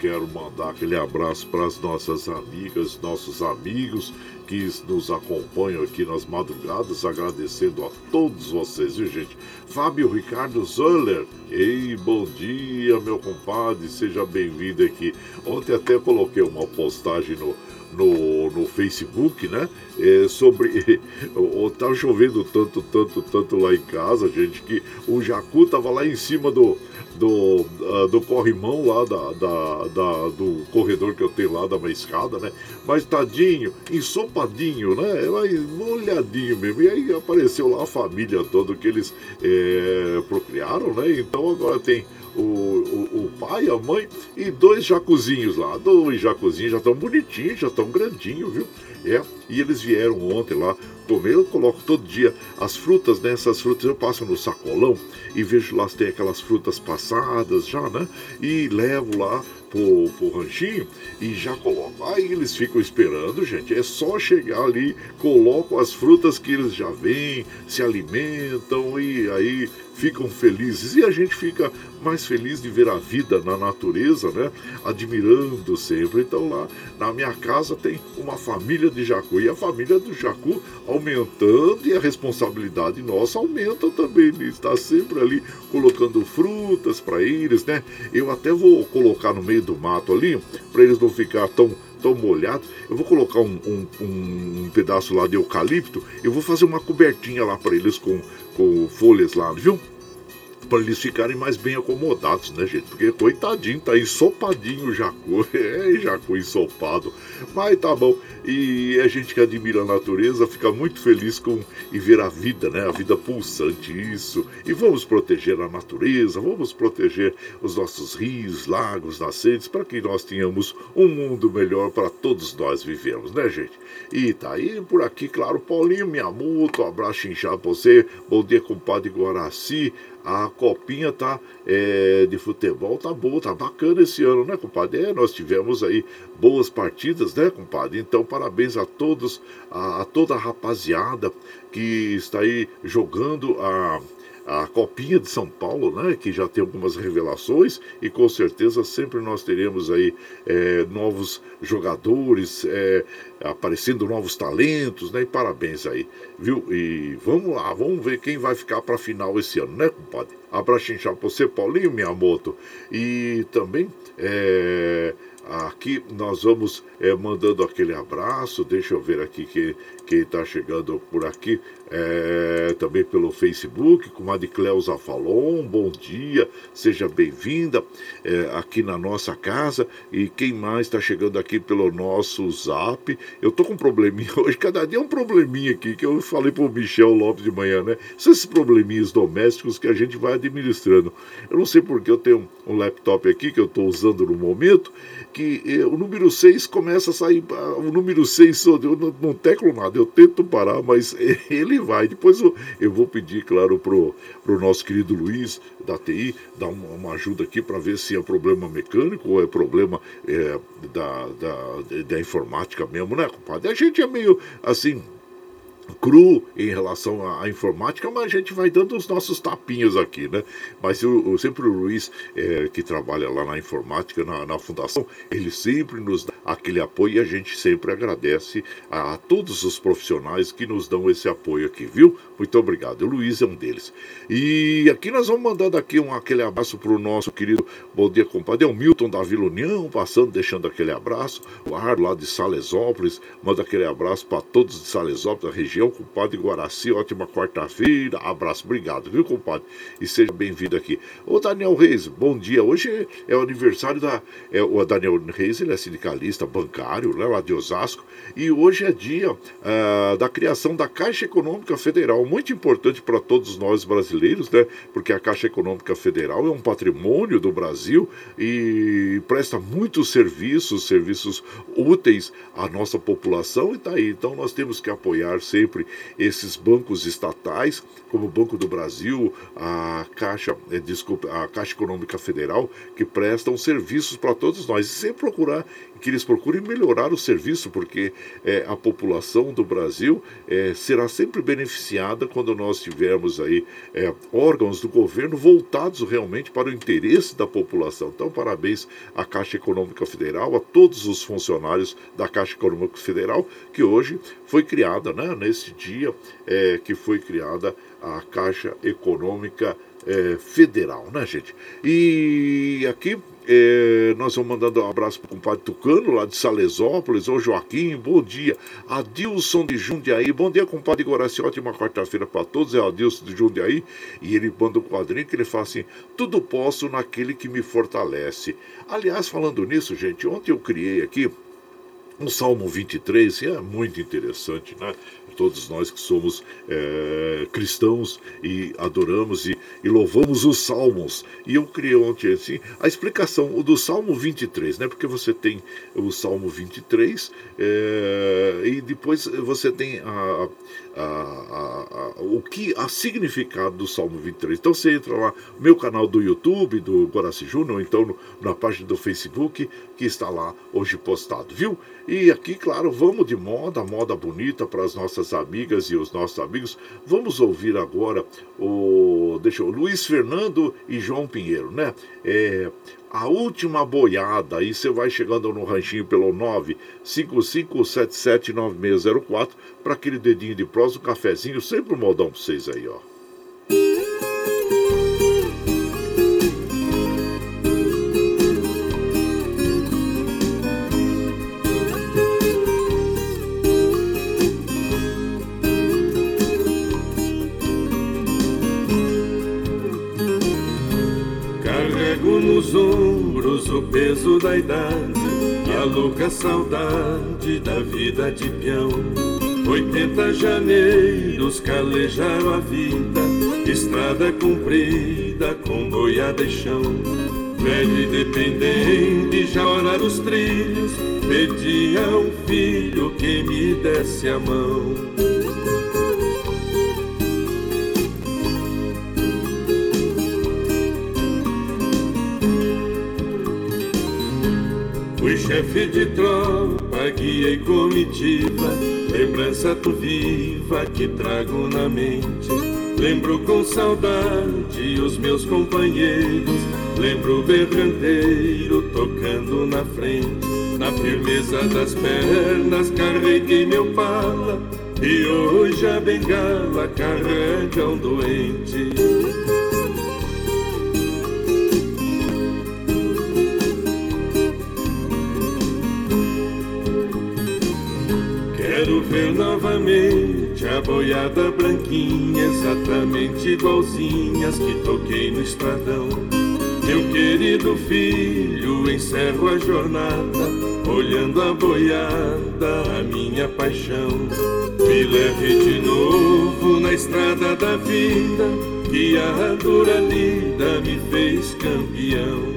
Quero mandar aquele abraço para as nossas amigas, nossos amigos que nos acompanham aqui nas madrugadas, agradecendo a todos vocês, viu gente? Fábio Ricardo Zoller, ei, bom dia, meu compadre, seja bem-vindo aqui. Ontem até coloquei uma postagem no, no, no Facebook, né? É, sobre. tá chovendo tanto, tanto, tanto lá em casa, gente, que o Jacu tava lá em cima do, do, uh, do corrimão lá da, da, da, do corredor que eu tenho lá, da minha escada, né? Mas tadinho, ensopadinho, né? Mas molhadinho mesmo. E aí apareceu lá a família toda que eles é, procriaram, né? Então agora tem o, o, o, pai, a mãe e dois jacuzinhos lá. Dois jacuzinhos já estão bonitinhos, já estão grandinhos, viu? É, e eles vieram ontem lá comer. Eu coloco todo dia as frutas, né? Frutas eu passo no sacolão e vejo lá se tem aquelas frutas passadas já, né? E levo lá pro, pro ranchinho e já coloco. Aí eles ficam esperando, gente. É só chegar ali, coloco as frutas que eles já vêm, se alimentam e aí ficam felizes. E a gente fica mais feliz de ver a vida na natureza, né? Admirando sempre. Então lá na minha casa tem uma família de jacu e a família do jacu aumentando e a responsabilidade nossa aumenta também. Ele está sempre ali colocando frutas para eles, né? Eu até vou colocar no meio do mato ali para eles não ficar tão tão molhados. Eu vou colocar um, um, um, pedaço lá de eucalipto. Eu vou fazer uma cobertinha lá para eles com, com folhas lá, viu? Para eles ficarem mais bem acomodados, né, gente? Porque coitadinho, tá ensopadinho o jacu, é jacu ensopado, mas tá bom. E a gente que admira a natureza fica muito feliz com e ver a vida, né? A vida pulsante, isso. E vamos proteger a natureza, vamos proteger os nossos rios, lagos, nascentes, para que nós tenhamos um mundo melhor para todos nós vivemos, né, gente? E tá aí por aqui, claro, Paulinho Miyamoto, abraço inchado pra você, bom dia, compadre Guaraci a copinha tá é, de futebol tá boa, tá bacana esse ano, né, compadre? É, nós tivemos aí boas partidas, né, compadre? Então, parabéns a todos, a, a toda a rapaziada que está aí jogando a a Copinha de São Paulo, né, que já tem algumas revelações e com certeza sempre nós teremos aí é, novos jogadores, é, aparecendo novos talentos, né, e parabéns aí, viu? E vamos lá, vamos ver quem vai ficar para a final esse ano, né, compadre? Abraço inchado para você, Paulinho Miyamoto, e também é, aqui nós vamos é, mandando aquele abraço, deixa eu ver aqui que quem está chegando por aqui é, também pelo Facebook, com a de Cleusa Falon, bom dia, seja bem-vinda é, aqui na nossa casa. E quem mais está chegando aqui pelo nosso zap? Eu tô com um probleminha hoje, cada dia é um probleminha aqui, que eu falei pro Michel Lopes de manhã, né? São esses probleminhas domésticos que a gente vai administrando. Eu não sei porque eu tenho um laptop aqui que eu estou usando no momento, que eh, o número 6 começa a sair, ah, o número 6, eu não, não teclo nada, eu tento parar, mas ele vai. Depois eu, eu vou pedir, claro, pro, pro nosso querido Luiz da TI dar uma, uma ajuda aqui para ver se é problema mecânico ou é problema é, da, da, da informática mesmo, né, compadre? A gente é meio assim cru em relação à, informática, mas a gente vai dando os nossos tapinhos aqui, né? Mas eu, eu sempre o Luiz, é, que trabalha lá na informática, na, na, fundação, ele sempre nos dá aquele apoio e a gente sempre agradece a, a, todos os profissionais que nos dão esse apoio aqui, viu? Muito obrigado. O Luiz é um deles. E aqui nós vamos mandando aqui um, aquele abraço para o nosso querido Bom Dia Compadre, é o Milton da Vila União, passando, deixando aquele abraço. O Ar lá de Salesópolis, manda aquele abraço para todos de Salesópolis, da região região, compadre Guaraci. Ótima quarta-feira. Abraço, obrigado, viu, compadre? E seja bem-vindo aqui. Ô, Daniel Reis, bom dia. Hoje é o aniversário da. É, o Daniel Reis, ele é sindicalista bancário, né, lá de Osasco. E hoje é dia uh, da criação da Caixa Econômica Federal. Muito importante para todos nós brasileiros, né? Porque a Caixa Econômica Federal é um patrimônio do Brasil e presta muitos serviços, serviços úteis à nossa população. E tá aí. Então nós temos que apoiar sempre sempre esses bancos estatais, como o Banco do Brasil, a Caixa, é, desculpa, a Caixa Econômica Federal, que prestam serviços para todos nós. E sempre procurar que eles procurem melhorar o serviço, porque é, a população do Brasil é, será sempre beneficiada quando nós tivermos aí é, órgãos do governo voltados realmente para o interesse da população. Então, parabéns à Caixa Econômica Federal, a todos os funcionários da Caixa Econômica Federal, que hoje foi criada, né, nesse dia é, que foi criada a Caixa Econômica é, Federal, né, gente? E aqui É, nós vamos mandando um abraço para o compadre Tucano, lá de Salesópolis. Ô Joaquim, bom dia. Adilson de Jundiaí. Bom dia, compadre Goraci. Ótima quarta-feira para todos. É o Adilson de Jundiaí. E ele manda um quadrinho que ele fala assim: Tudo posso naquele que me fortalece. Aliás, falando nisso, gente, ontem eu criei aqui um Salmo 23, e é muito interessante, né? Todos nós que somos é, cristãos e adoramos e, e, louvamos os salmos. E eu criei ontem assim a explicação do Salmo 23, né? Porque você tem o Salmo 23 é, e depois você tem a, a, a, o que a significado do Salmo 23. Então você entra lá no meu canal do YouTube, do Guaraci Júnior, ou então no, na página do Facebook, que está lá hoje postado, viu? E aqui, claro, vamos de moda, moda bonita para as nossas amigas e os nossos amigos. Vamos ouvir agora o, deixa eu, Luiz Fernando e João Pinheiro, né? É, a última boiada. Aí você vai chegando no ranchinho pelo 955779604 para aquele dedinho de prosa, um cafezinho, sempre um modão para vocês aí, ó. O peso da idade a louca saudade da vida de peão. Oitenta janeiros calejaram a vida, estrada comprida com boiada e chão. Velho e dependente já ora nos trilhos, pedia um filho que me desse a mão. Chefe de tropa, guia e comitiva, lembrança tu viva que trago na mente. Lembro com saudade os meus companheiros, lembro o berranteiro tocando na frente. Na firmeza das pernas carreguei meu pala, e hoje a bengala carrega um doente. Ver novamente a boiada branquinha, exatamente igualzinhas que toquei no estradão. Meu querido filho, encerro a jornada, olhando a boiada, a minha paixão. Me leve de novo na estrada da vida, que a dura lida me fez campeão.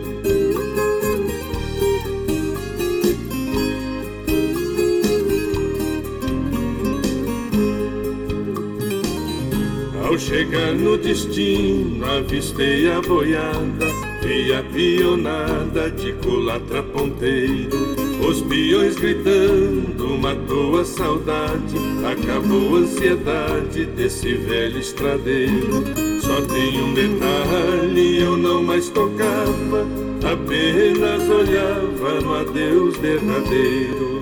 Chegar no destino, avistei a boiada, vi a pionada de culatra ponteiro. Os peões gritando, matou a saudade, acabou a ansiedade desse velho estradeiro. Só tem um detalhe, eu não mais tocava, apenas olhava no adeus derradeiro.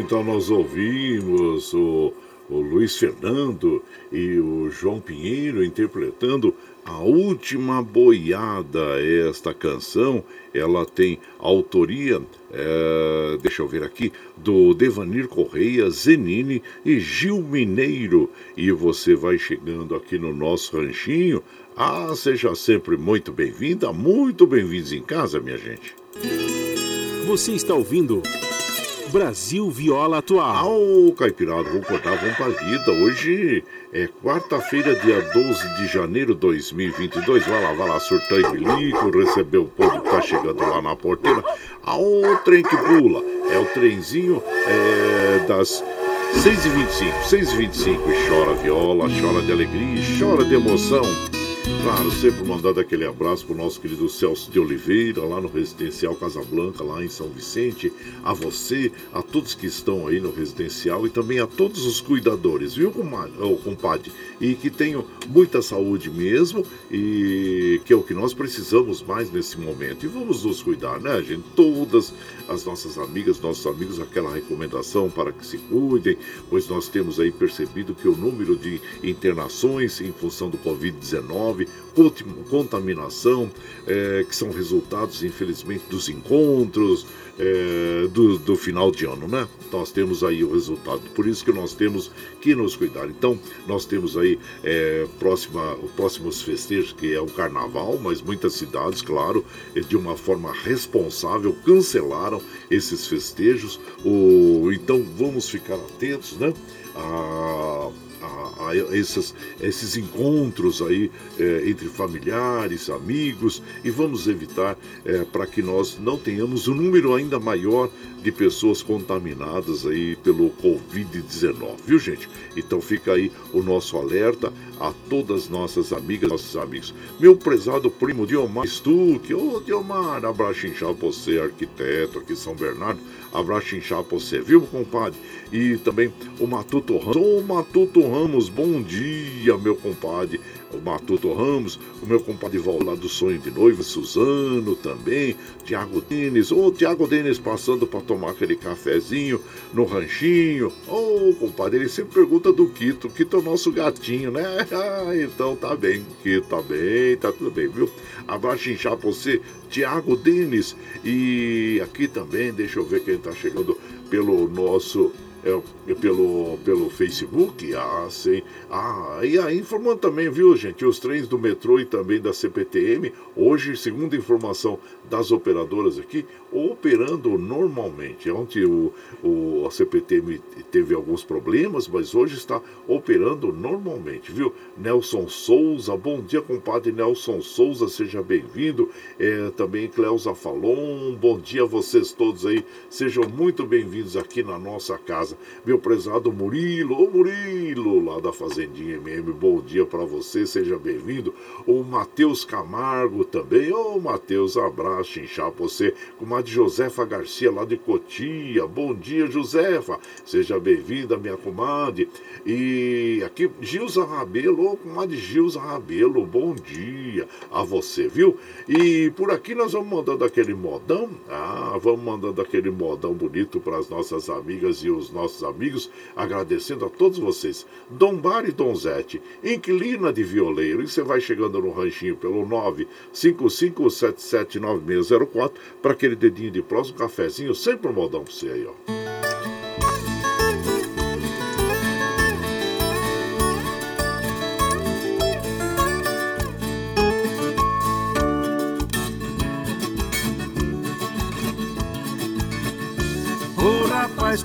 Então nós ouvimos o, o Luiz Fernando e o João Pinheiro interpretando a última boiada. Esta canção ela tem autoria, é, deixa eu ver aqui, do Devanir Correia, Zenini e Gil Mineiro. E você vai chegando aqui no nosso ranchinho. Ah, seja sempre muito bem-vinda, muito bem-vindos em casa, minha gente. Você está ouvindo. Brasil Viola Atual. Ô, Caipirada, vamos cortar, vamos pra vida. Hoje é quarta-feira, dia 12 de janeiro de 2022. Vai lá, vai lá, surtão e bilico, recebeu o povo que tá chegando lá na porteira. Ao trem que pula. É o trenzinho é, das 6h25, 6h25. E chora viola, chora de alegria, chora de emoção. Claro, sempre mandando aquele abraço para o nosso querido Celso de Oliveira, lá no Residencial Casablanca, lá em São Vicente. A você, a todos que estão aí no residencial e também a todos os cuidadores, viu, compadre? E que tenham muita saúde mesmo e que é o que nós precisamos mais nesse momento. E vamos nos cuidar, né, gente? Todas as nossas amigas, nossos amigos, aquela recomendação para que se cuidem, pois nós temos aí percebido que o número de internações em função do Covid-19 contaminação, é, que são resultados, infelizmente, dos encontros é, do, do, final de ano, né? Nós temos aí o resultado. Por isso que nós temos que nos cuidar. Então, nós temos aí é, próxima, próximos festejos, que é o carnaval, mas muitas cidades, claro, de uma forma responsável, cancelaram esses festejos. O, então, vamos ficar atentos, né? A a, a esses, esses encontros aí é, entre familiares, amigos e vamos evitar é, para que nós não tenhamos um número ainda maior de pessoas contaminadas aí pelo Covid-19, viu gente? Então fica aí o nosso alerta a todas nossas amigas, nossos amigos. Meu prezado primo Diomar Stuck, ô Diomar, abraço inchado você, arquiteto aqui em São Bernardo, abraço inchado pra você, viu compadre? E também o Matuto Ramos, ô Matuto Ramos, bom dia meu compadre o Matuto Ramos, o meu compadre Val lá do Sonho de Noiva, Suzano também, Tiago Denis, ô Tiago Denis passando para tomar aquele cafezinho no ranchinho. Ô compadre, ele sempre pergunta do Quito, Quito é o nosso gatinho, né? Ah, então tá bem, Quito tá bem, tá tudo bem, viu? Abraço inchar pra você, Tiago Denis. E aqui também, deixa eu ver quem tá chegando pelo nosso é, pelo, pelo Facebook, ah, sim. Ah, e aí informando também, viu, gente, os trens do metrô e também da CPTM, hoje, segundo informação das operadoras aqui, operando normalmente. Ontem o, o, a CPTM teve alguns problemas, mas hoje está operando normalmente, viu? Nelson Souza, bom dia, compadre Nelson Souza, seja bem-vindo. É, também Cleusa Falon, bom dia a vocês todos aí, sejam muito bem-vindos aqui na nossa casa. Meu prezado Murilo, ô Murilo, lá da Fazendinha MM, bom dia para você, seja bem-vindo. O Matheus Camargo também, ô Matheus, abraço, inchar você. Comadre Josefa Garcia, lá de Cotia, bom dia, Josefa, seja bem-vinda, minha comadre. E aqui, Gilza Rabelo, ô comadre Gilza Rabelo, bom dia a você, viu? E por aqui nós vamos mandando aquele modão, ah, vamos mandando aquele modão bonito para as nossas amigas e os nossos nossos amigos, agradecendo a todos vocês. Dom Bar e Donzete, inquilina de violeiro. E você vai chegando no ranchinho pelo 955779604 para aquele dedinho de próximo, um cafezinho, sempre um modão para você aí, ó.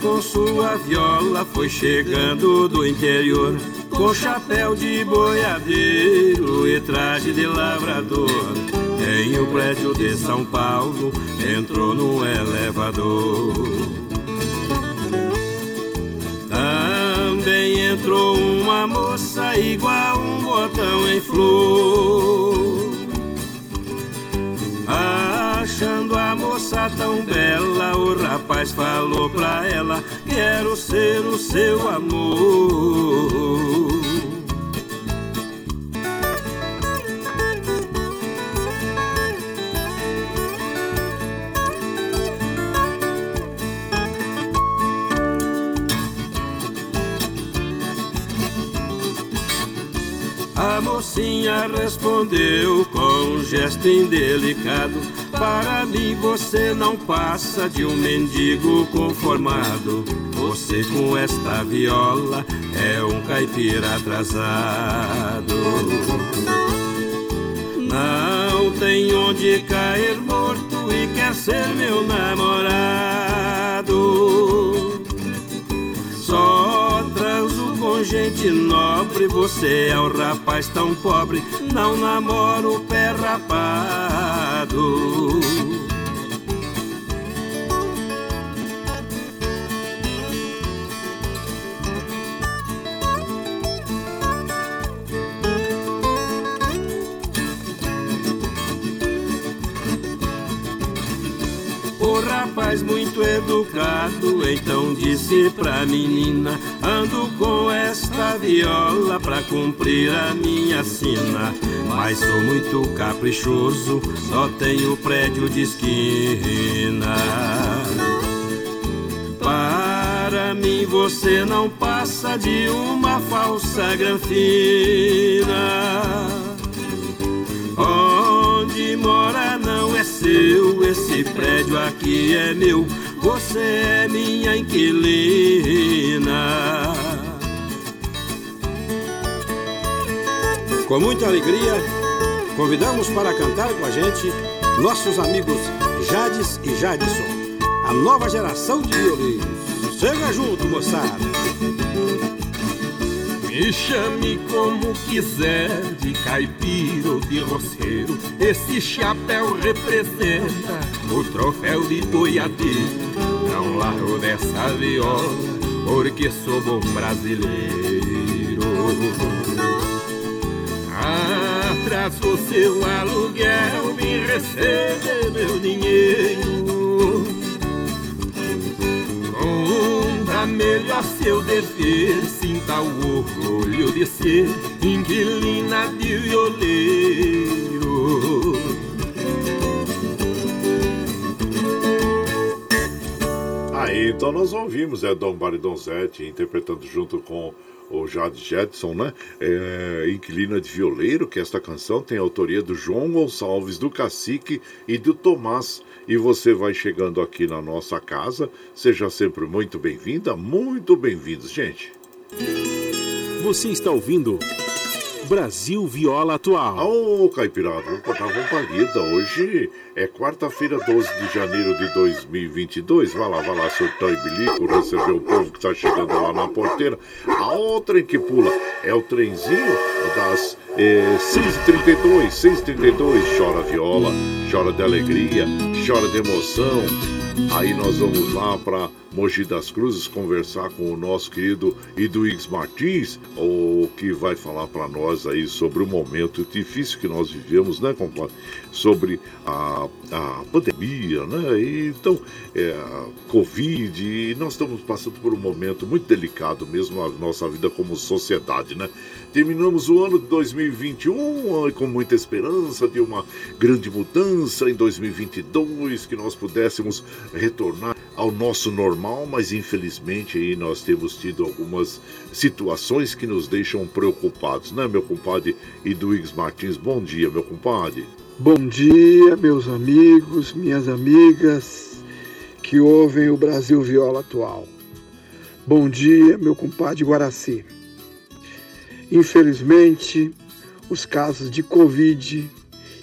Com sua viola foi chegando do interior, com chapéu de boiadeiro e traje de lavrador. Em um prédio de São Paulo, entrou no elevador. Também entrou uma moça igual um botão em flor. Achando a moça tão bela, o rapaz falou pra ela: Quero ser o seu amor. A mocinha respondeu com um gesto indelicado: Para mim você não passa de um mendigo conformado. Você com esta viola é um caipira atrasado. Não tem onde cair morto e quer ser meu namorado. Com gente nobre, você é um rapaz tão pobre, não namoro pé rapado. Rapaz muito educado então disse pra menina: Ando com esta viola pra cumprir a minha sina. Mas sou muito caprichoso, só tenho prédio de esquina. Para mim você não passa de uma falsa granfina. Onde mora não é seu, esse prédio aqui é meu, você é minha inquilina. Com muita alegria, convidamos para cantar com a gente nossos amigos Jades e Jadson, a nova geração de violeiros. Chega junto, moçada! Me chame como quiser, de caipira ou de roceiro. Esse chapéu representa o troféu de boiadeiro. Não largo dessa viola, porque sou bom brasileiro. Atraso seu aluguel, me recebe meu dinheiro. Cumpra melhor seu dever, sinta o orgulho de ser inquilina de violeiro. Aí, então nós ouvimos é Dom Barry Donzetti interpretando junto com o Jade Jetson, né? É, Inquilina de Violeiro, que esta canção tem a autoria do João Gonçalves, do Cacique e do Tomás. E você vai chegando aqui na nossa casa, seja sempre muito bem-vinda, muito bem-vindos, gente. Você está ouvindo Brasil Viola Atual. Ô, oh, Caipirada, vamos botar uma palida. Hoje é quarta-feira, 12 de janeiro de 2022. Vai lá, vai lá, surtar e bilico, receber o povo que está chegando lá na porteira. A outra que pula é o trenzinho das é, 6h32, 6h32. Chora viola, chora de alegria, chora de emoção. Aí nós vamos lá para Mogi das Cruzes conversar com o nosso querido Iduígues Martins, o que vai falar para nós aí sobre o momento difícil que nós vivemos, né, compadre? Sobre a, a pandemia, né? E, então, é, Covid, e nós estamos passando por um momento muito delicado mesmo na nossa vida como sociedade, né? Terminamos o ano de 2021 com muita esperança de uma grande mudança em 2022, que nós pudéssemos retornar ao nosso normal, mas infelizmente aí nós temos tido algumas situações que nos deixam preocupados, né, meu compadre Iduígues Martins? Bom dia, meu compadre. Bom dia, meus amigos, minhas amigas que ouvem o Brasil Viola Atual. Bom dia, meu compadre Guaraci. Infelizmente, os casos de Covid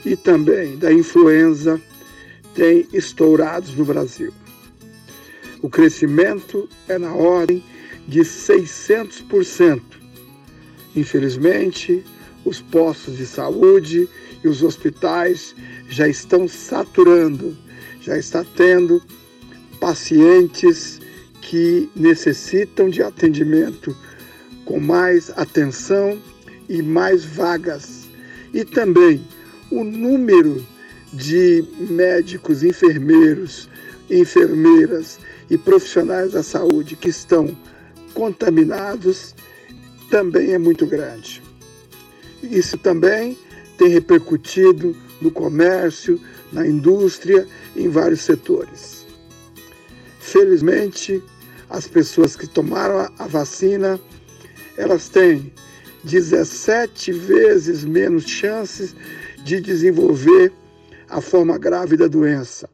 e também da influenza têm estourados no Brasil. O crescimento é na ordem de 600%. Infelizmente, os postos de saúde e os hospitais já estão saturando, já está tendo pacientes que necessitam de atendimento com mais atenção e mais vagas. E também o número de médicos, enfermeiros, enfermeiras e profissionais da saúde que estão contaminados também é muito grande. Isso também tem repercutido no comércio, na indústria, em vários setores. Felizmente, as pessoas que tomaram a vacina elas têm 17 vezes menos chances de desenvolver a forma grave da doença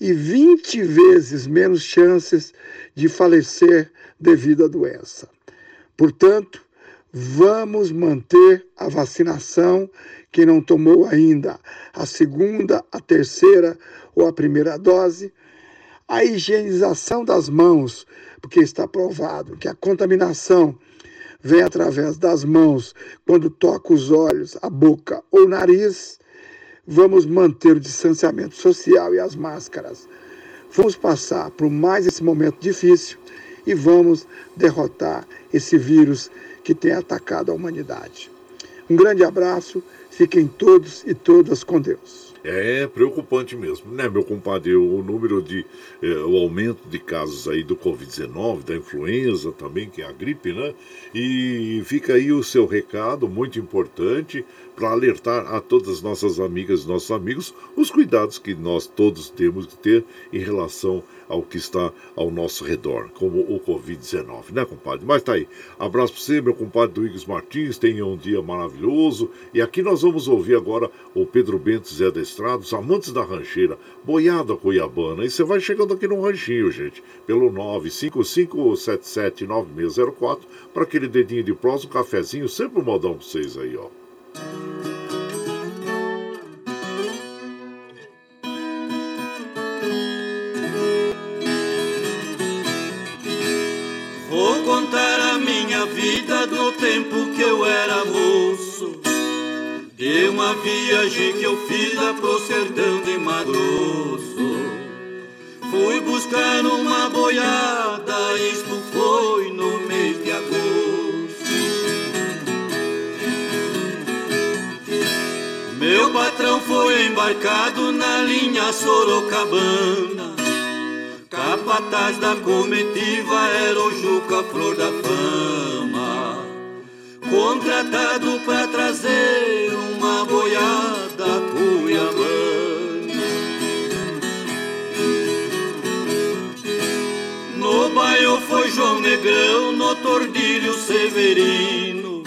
e 20 vezes menos chances de falecer devido à doença. Portanto, vamos manter a vacinação. Quem não tomou ainda a segunda, a terceira ou a primeira dose, a higienização das mãos, porque está provado que a contaminação vem através das mãos, quando toca os olhos, a boca ou o nariz, vamos manter o distanciamento social e as máscaras. Vamos passar por mais esse momento difícil e vamos derrotar esse vírus que tem atacado a humanidade. Um grande abraço, fiquem todos e todas com Deus. É preocupante mesmo, né, meu compadre? O número de. Eh, o aumento de casos aí do Covid-19, da influenza também, que é a gripe, né? E fica aí o seu recado muito importante para alertar a todas as nossas amigas e nossos amigos os cuidados que nós todos temos que ter em relação ao que está ao nosso redor, como o Covid-19, né, compadre? Mas tá aí. Abraço para você, meu compadre Duígues Martins. Tenha um dia maravilhoso. E aqui nós vamos ouvir agora o Pedro Bento Zé da Estrada, os amantes da rancheira, boiada cuiabana. E você vai chegando aqui no ranchinho, gente, pelo 955779604 para aquele dedinho de prós, um cafezinho, sempre um modão para vocês aí, ó. Vida do tempo que eu era moço. De uma viagem que eu fiz lá pro sertão de Mato Grosso. Fui buscar uma boiada, isto foi no mês de agosto. Meu patrão foi embarcado na linha Sorocabana. Capataz da comitiva era o Juca Flor da Contratado pra trazer uma boiada cuiabana No bairro foi João Negrão, no Tordilho Severino.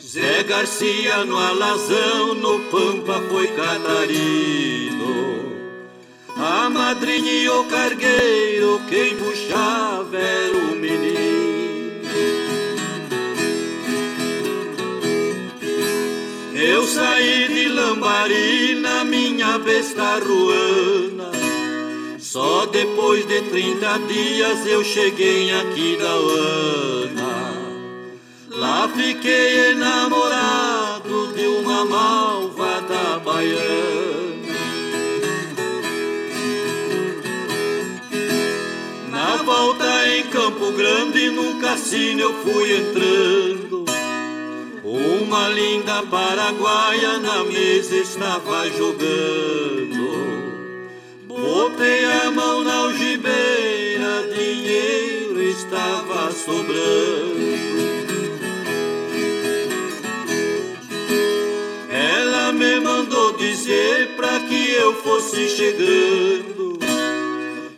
Zé Garcia no Alazão, no Pampa foi Catarino. A madrinha e o cargueiro, quem puxava era o saí de Lambari na minha besta ruana. Só depois de 30 dias eu cheguei aqui da Ana. Lá fiquei enamorado de uma malvada baiana. Na volta em Campo Grande, num cassino eu fui entrando. Uma linda paraguaia na mesa estava jogando. Botei a mão na algibeira, dinheiro estava sobrando. Ela me mandou dizer pra que eu fosse chegando.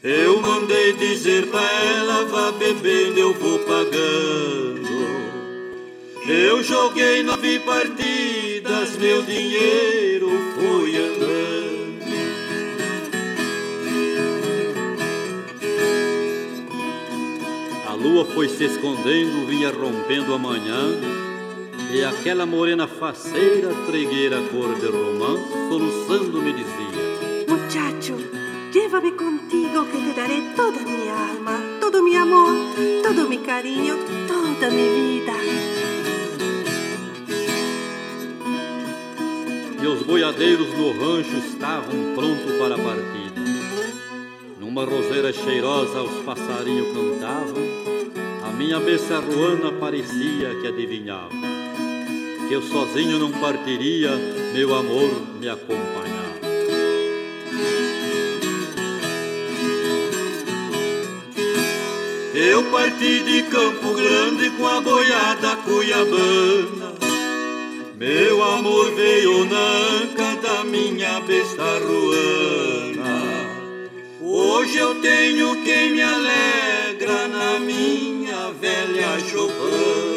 Eu mandei dizer pra ela, vá bebendo, eu vou pagando. Eu joguei nove partidas, meu dinheiro foi andando. A lua foi se escondendo, vinha rompendo a manhã. E aquela morena faceira, tregueira, cor de romã, soluçando me dizia: Muchacho, llévame contigo que te daré toda mi alma, todo mi amor, todo mi cariño, toda mi vida. E os boiadeiros no rancho estavam prontos para a partida. Numa roseira cheirosa os passarinhos cantavam, a minha becerruana parecia que adivinhava que eu sozinho não partiria, meu amor me acompanhava. Eu parti de Campo Grande com a boiada cuiabana. Meu amor veio na anca da minha besta ruana. Hoje eu tenho quem me alegra na minha velha chopana.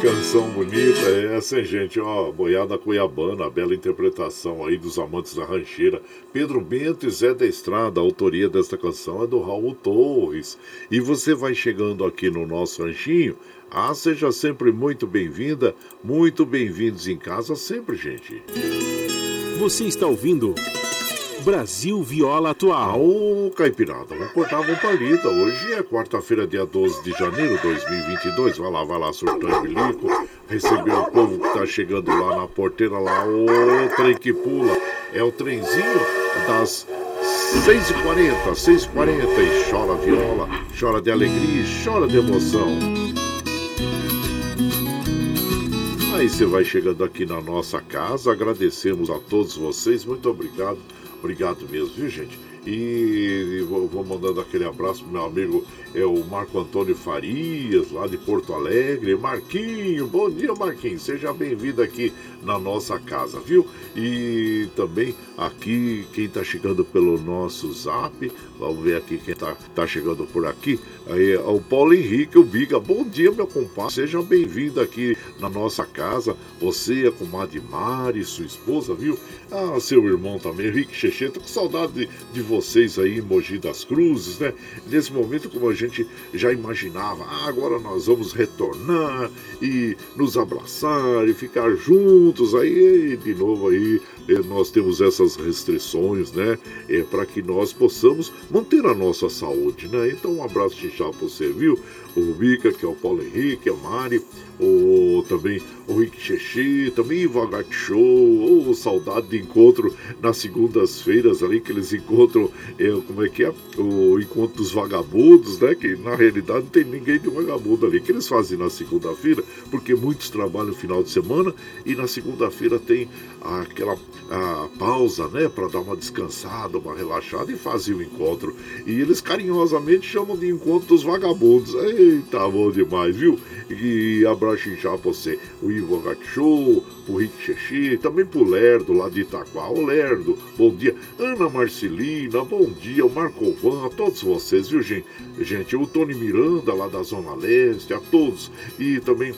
Canção bonita é essa, hein, gente? Ó, Boiada Cuiabana, a bela interpretação aí dos amantes da rancheira. Pedro Bento e Zé da Estrada, a autoria desta canção é do Raul Torres. E você vai chegando aqui no nosso ranchinho. Ah, seja sempre muito bem-vinda, muito bem-vindos em casa sempre, gente. Você está ouvindo Brasil Viola Atual. Ô, Caipirada, vamos cortar uma palida. Hoje é quarta-feira, dia 12 de janeiro de 2022. Vai lá, vai lá, surtão e bilico. Receber o povo que tá chegando lá na porteira, lá, o trem que pula. É o trenzinho das 6h40, 6h40 e chora viola, chora de alegria, chora de emoção. Aí você vai chegando aqui na nossa casa, agradecemos a todos vocês, muito obrigado, obrigado mesmo, viu gente? E vou, vou mandando aquele abraço pro meu amigo é o Marco Antônio Farias, lá de Porto Alegre. Marquinho, bom dia, Marquinho. Seja bem-vindo aqui na nossa casa, viu? E também aqui, quem está chegando pelo nosso zap, vamos ver aqui quem está tá chegando por aqui. Aí, é o Paulo Henrique, o Biga. Bom dia, meu compadre. Seja bem-vindo aqui na nossa casa. Você, a comadre Mari, sua esposa, viu? Ah, seu irmão também, Henrique Cheche. Tô com saudade de, de vocês aí em Mogi das Cruzes, né? Nesse momento, como a gente já imaginava, ah, agora nós vamos retornar e nos abraçar e ficar juntos. Aí, de novo aí, eh, nós temos essas restrições, né? É, para que nós possamos manter a nossa saúde, né? Então, um abraço de chá para você, viu? O Rubica, que é o Paulo Henrique, a Mari, o, também o Rick também o Vagat Show, o Saudade de Encontro nas segundas-feiras ali, que eles encontram, é, como é que é? O Encontro dos Vagabundos, né? Que na realidade não tem ninguém de vagabundo ali, que eles fazem na segunda-feira, porque muitos trabalham no final de semana e na segunda-feira tem aquela a pausa, né, para dar uma descansada, uma relaxada e fazem o encontro. E eles carinhosamente chamam de encontro dos vagabundos. Eita, bom demais, viu? E abraço já você, o Ivo Show, o Rick Xexi, também pro Lerdo lá de Itaquá. O Lerdo, bom dia. Ana Marcelina, bom dia. O Marco Van, a todos vocês, viu, gente? Gente, o Tony Miranda lá da Zona Leste, a todos. E também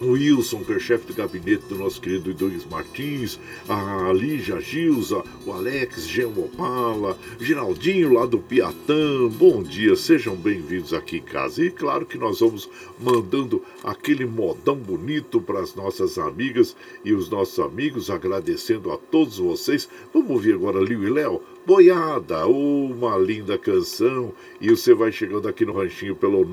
o Wilson, que é chefe de gabinete do nosso querido Douglas Martins, a Lígia Gilza, o Alex Gemopala, Ginaldinho lá do Piatã, bom dia, sejam bem-vindos aqui em casa. E claro que nós vamos mandando aquele modão bonito para as nossas amigas e os nossos amigos, agradecendo a todos vocês. Vamos ouvir agora Liu e Léo, Boiada, uma linda canção. E você vai chegando aqui no ranchinho pelo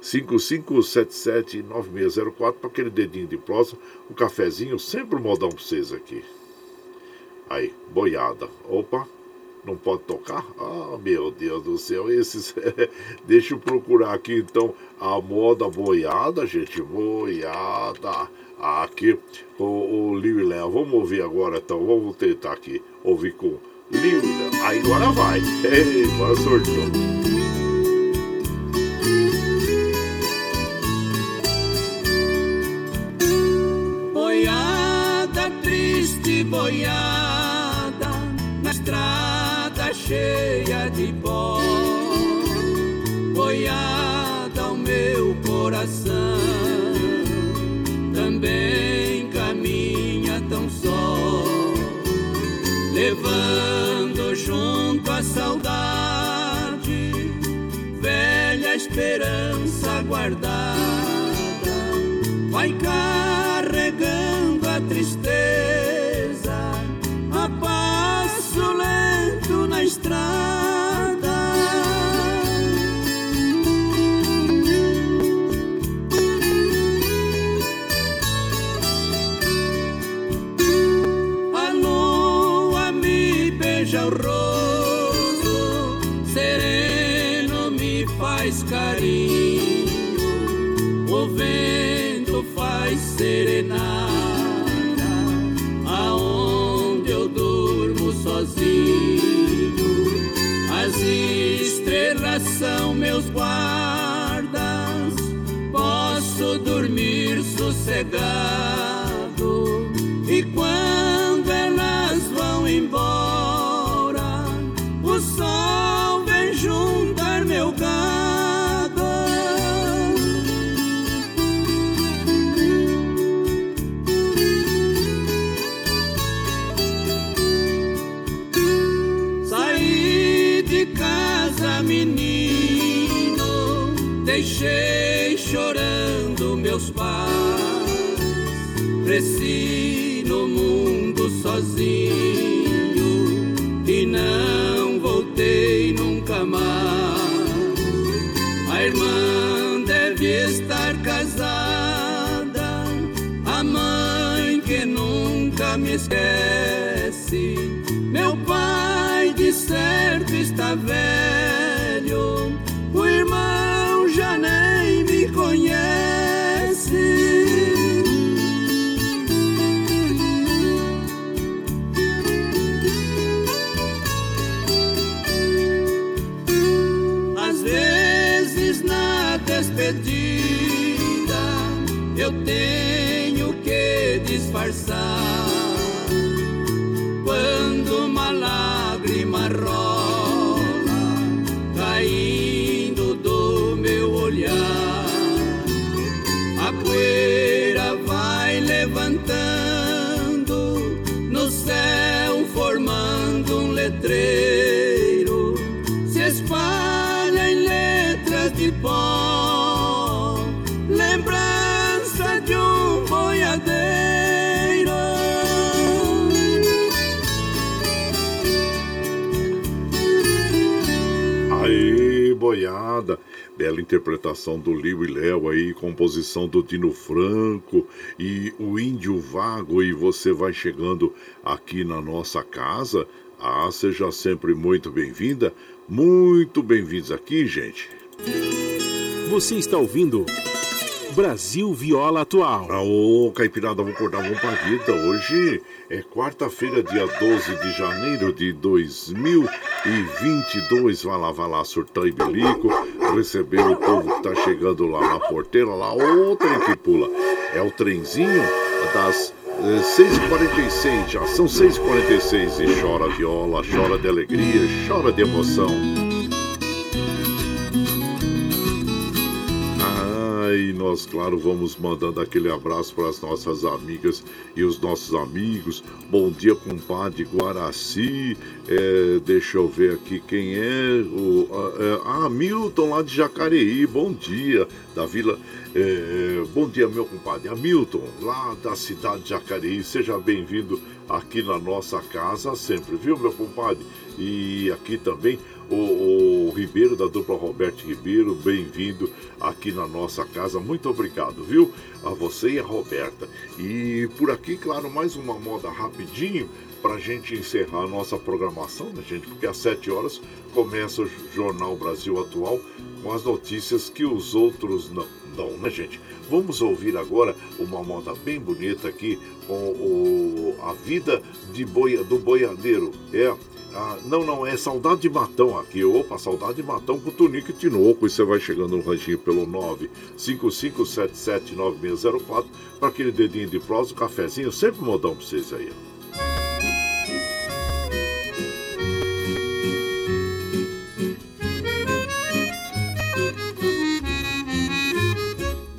955779604 para aquele dedinho de próximo, o um cafezinho, sempre modão para vocês aqui. Aí, boiada. Opa, não pode tocar? Ah, meu Deus do céu, esses. Deixa eu procurar aqui então a moda boiada, gente. Boiada. Aqui, o, o Liu e Léo. Vamos ouvir agora então. Vamos tentar aqui ouvir com linda. Agora vai. Ei, agora sorteou. Boiada, triste boiada, na estrada cheia de pó. Boiada, o meu coração também caminha tão só levando esperança guardada, esquece. Meu pai de certo está velho, interpretação do Liu e Léo aí, composição do Dino Franco e o Índio Vago. E você vai chegando aqui na nossa casa. Ah, seja sempre muito bem-vinda. Muito bem-vindos aqui, gente. Você está ouvindo Brasil Viola Atual. Ah, ô, Caipirada, vamos acordar, vamos pra vida. Hoje é quarta-feira, dia 12 de janeiro de 2022. Vai lá, vai lá, surtão e bilico. Receber o povo que tá chegando lá na porteira, lá, o trem que pula. É o trenzinho das eh, 6h46, já são 6h46 e chora viola, chora de alegria, chora de emoção. E nós, claro, vamos mandando aquele abraço para as nossas amigas e os nossos amigos. Bom dia, compadre Guaraci. É, deixa eu ver aqui quem é. O, é, ah, Milton lá de Jacareí. Bom dia, da Vila. É, bom dia, meu compadre. Hamilton, lá da cidade de Jacareí. Seja bem-vindo aqui na nossa casa sempre, viu, meu compadre? E aqui também o, o Ribeiro, da dupla Roberto Ribeiro, bem-vindo aqui na nossa casa. Muito obrigado, viu? A você e a Roberta. E por aqui, claro, mais uma moda rapidinho para a gente encerrar a nossa programação, né, gente? Porque às 7 horas começa o Jornal Brasil Atual com as notícias que os outros não dão, né, gente? Vamos ouvir agora uma moda bem bonita aqui com o, a vida de boia, do boiadeiro. É ah, não, não, é Saudade de Matão aqui. Opa, Saudade de Matão com Tunico e Tinoco. E você vai chegando no ranchinho pelo 955779604 para aquele dedinho de prosa, um cafezinho, sempre modão para vocês aí.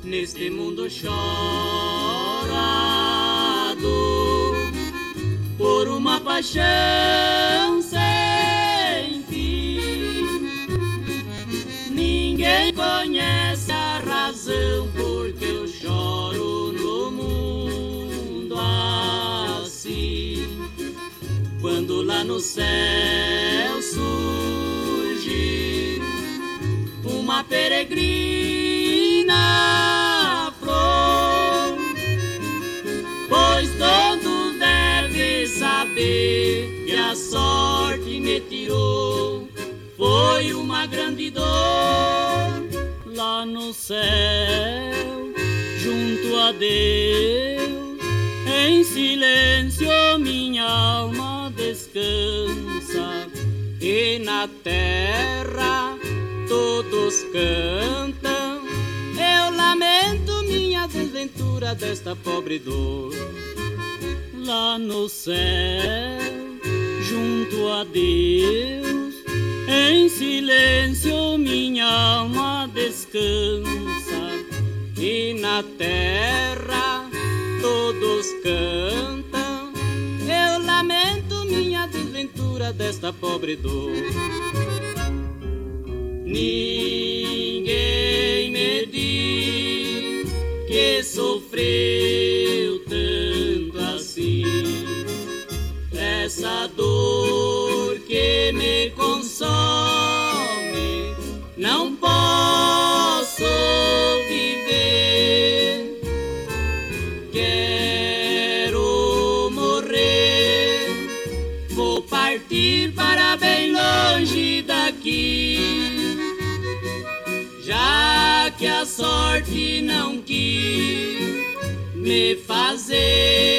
Neste mundo chorado por uma paixão conhece a razão porque eu choro no mundo assim. Quando lá no céu surge uma peregrina flor, pois todos devem saber que a sorte me tirou. Foi uma grande dor céu, junto a Deus. Em silêncio minha alma descansa e na terra todos cantam. Eu lamento minha desventura desta pobre dor. Lá no céu, junto a Deus, em silêncio minha alma descansa. E na terra todos cantam. Eu lamento minha desventura desta pobre dor. Ninguém me diz que sofreu tanto assim. Essa dor que me sorte não quis me fazer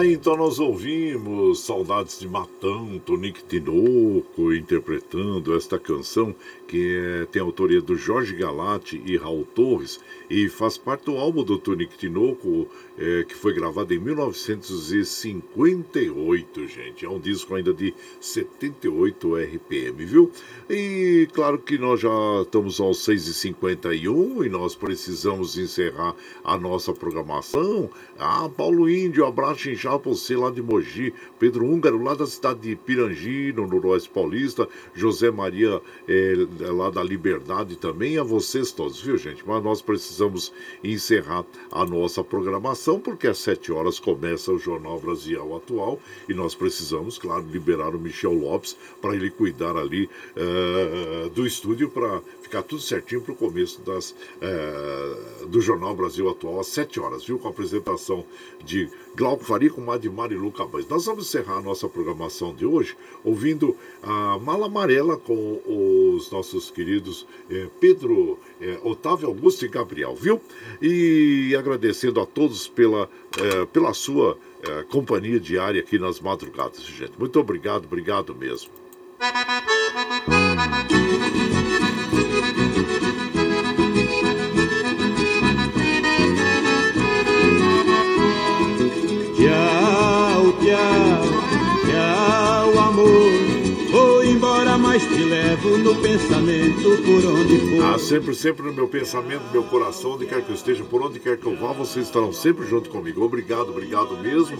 Aí então nós ouvimos Saudades de Matão, Tonique Tinoco interpretando esta canção que é, tem a autoria do Jorge Galati e Raul Torres e faz parte do álbum do Tonique Tinoco é, que foi gravado em 1958, gente. É um disco ainda de 78 RPM, viu? E claro que nós já estamos aos 6h51 e nós precisamos encerrar a nossa programação. Ah, Paulo Índio, abraço inchado pra você lá de Mogi. Pedro Húngaro, lá da cidade de Pirangi, no Noroeste Paulista. José Maria, é, lá da Liberdade também. A vocês todos, viu, gente? Mas nós precisamos encerrar a nossa programação porque às 7 horas começa o Jornal Brasil Atual e nós precisamos, claro, liberar o Michel Lopes para ele cuidar ali uh, do estúdio para ficar tudo certinho para o começo das, uh, do Jornal Brasil Atual às 7 horas, viu? Com a apresentação de Glauco Faria com Madimar e Luca Bans. Nós vamos encerrar a nossa programação de hoje ouvindo a Mala Amarela com os nossos queridos eh, Pedro, eh, Otávio Augusto e Gabriel, viu? E agradecendo a todos pela, pela sua companhia diária aqui nas madrugadas, gente. Muito obrigado, obrigado mesmo. No pensamento por onde for. Ah, sempre, sempre no meu pensamento, no meu coração, onde quer que eu esteja, por onde quer que eu vá, vocês estarão sempre junto comigo. Obrigado, obrigado mesmo,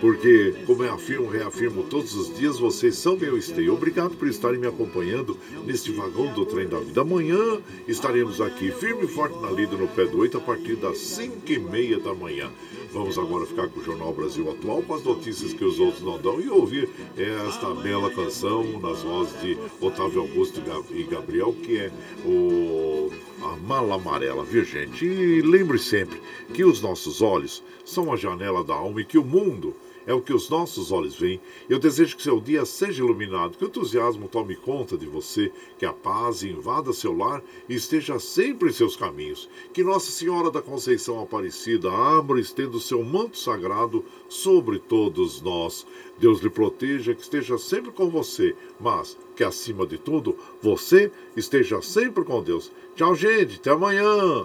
porque, como eu afirmo, reafirmo todos os dias, vocês são meu esteio. Obrigado por estarem me acompanhando neste vagão do trem da vida. Amanhã estaremos aqui, firme e forte na lida no pé do 8, a partir das 5 e meia da manhã. Vamos agora ficar com o Jornal Brasil Atual, com as notícias que os outros não dão e ouvir esta bela canção nas vozes de Otávio Augusto e Gabriel, que é o a mala amarela, viu gente? E lembre sempre que os nossos olhos são a janela da alma e que o mundo é o que os nossos olhos veem. Eu desejo que seu dia seja iluminado, que o entusiasmo tome conta de você, que a paz invada seu lar e esteja sempre em seus caminhos. Que Nossa Senhora da Conceição Aparecida abra e estenda o seu manto sagrado sobre todos nós. Deus lhe proteja, que esteja sempre com você, mas que acima de tudo, você esteja sempre com Deus. Tchau, gente, até amanhã.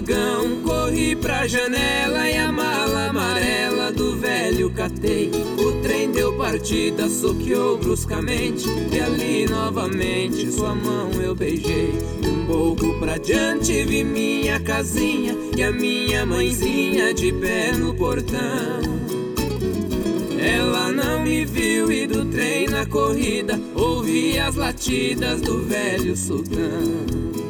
Vagão, corri pra janela e a mala amarela do velho catei. O trem deu partida, soqueou bruscamente e ali novamente sua mão eu beijei. Um pouco pra diante vi minha casinha e a minha mãezinha de pé no portão. Ela não me viu e do trem na corrida ouvi as latidas do velho sultão.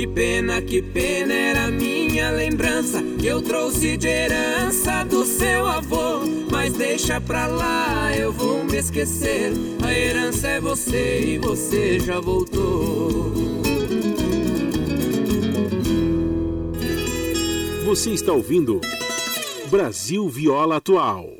Que pena, que pena era minha lembrança que eu trouxe de herança do seu avô. Mas deixa pra lá, eu vou me esquecer. A herança é você e você já voltou. Você está ouvindo Brasil Viola Atual.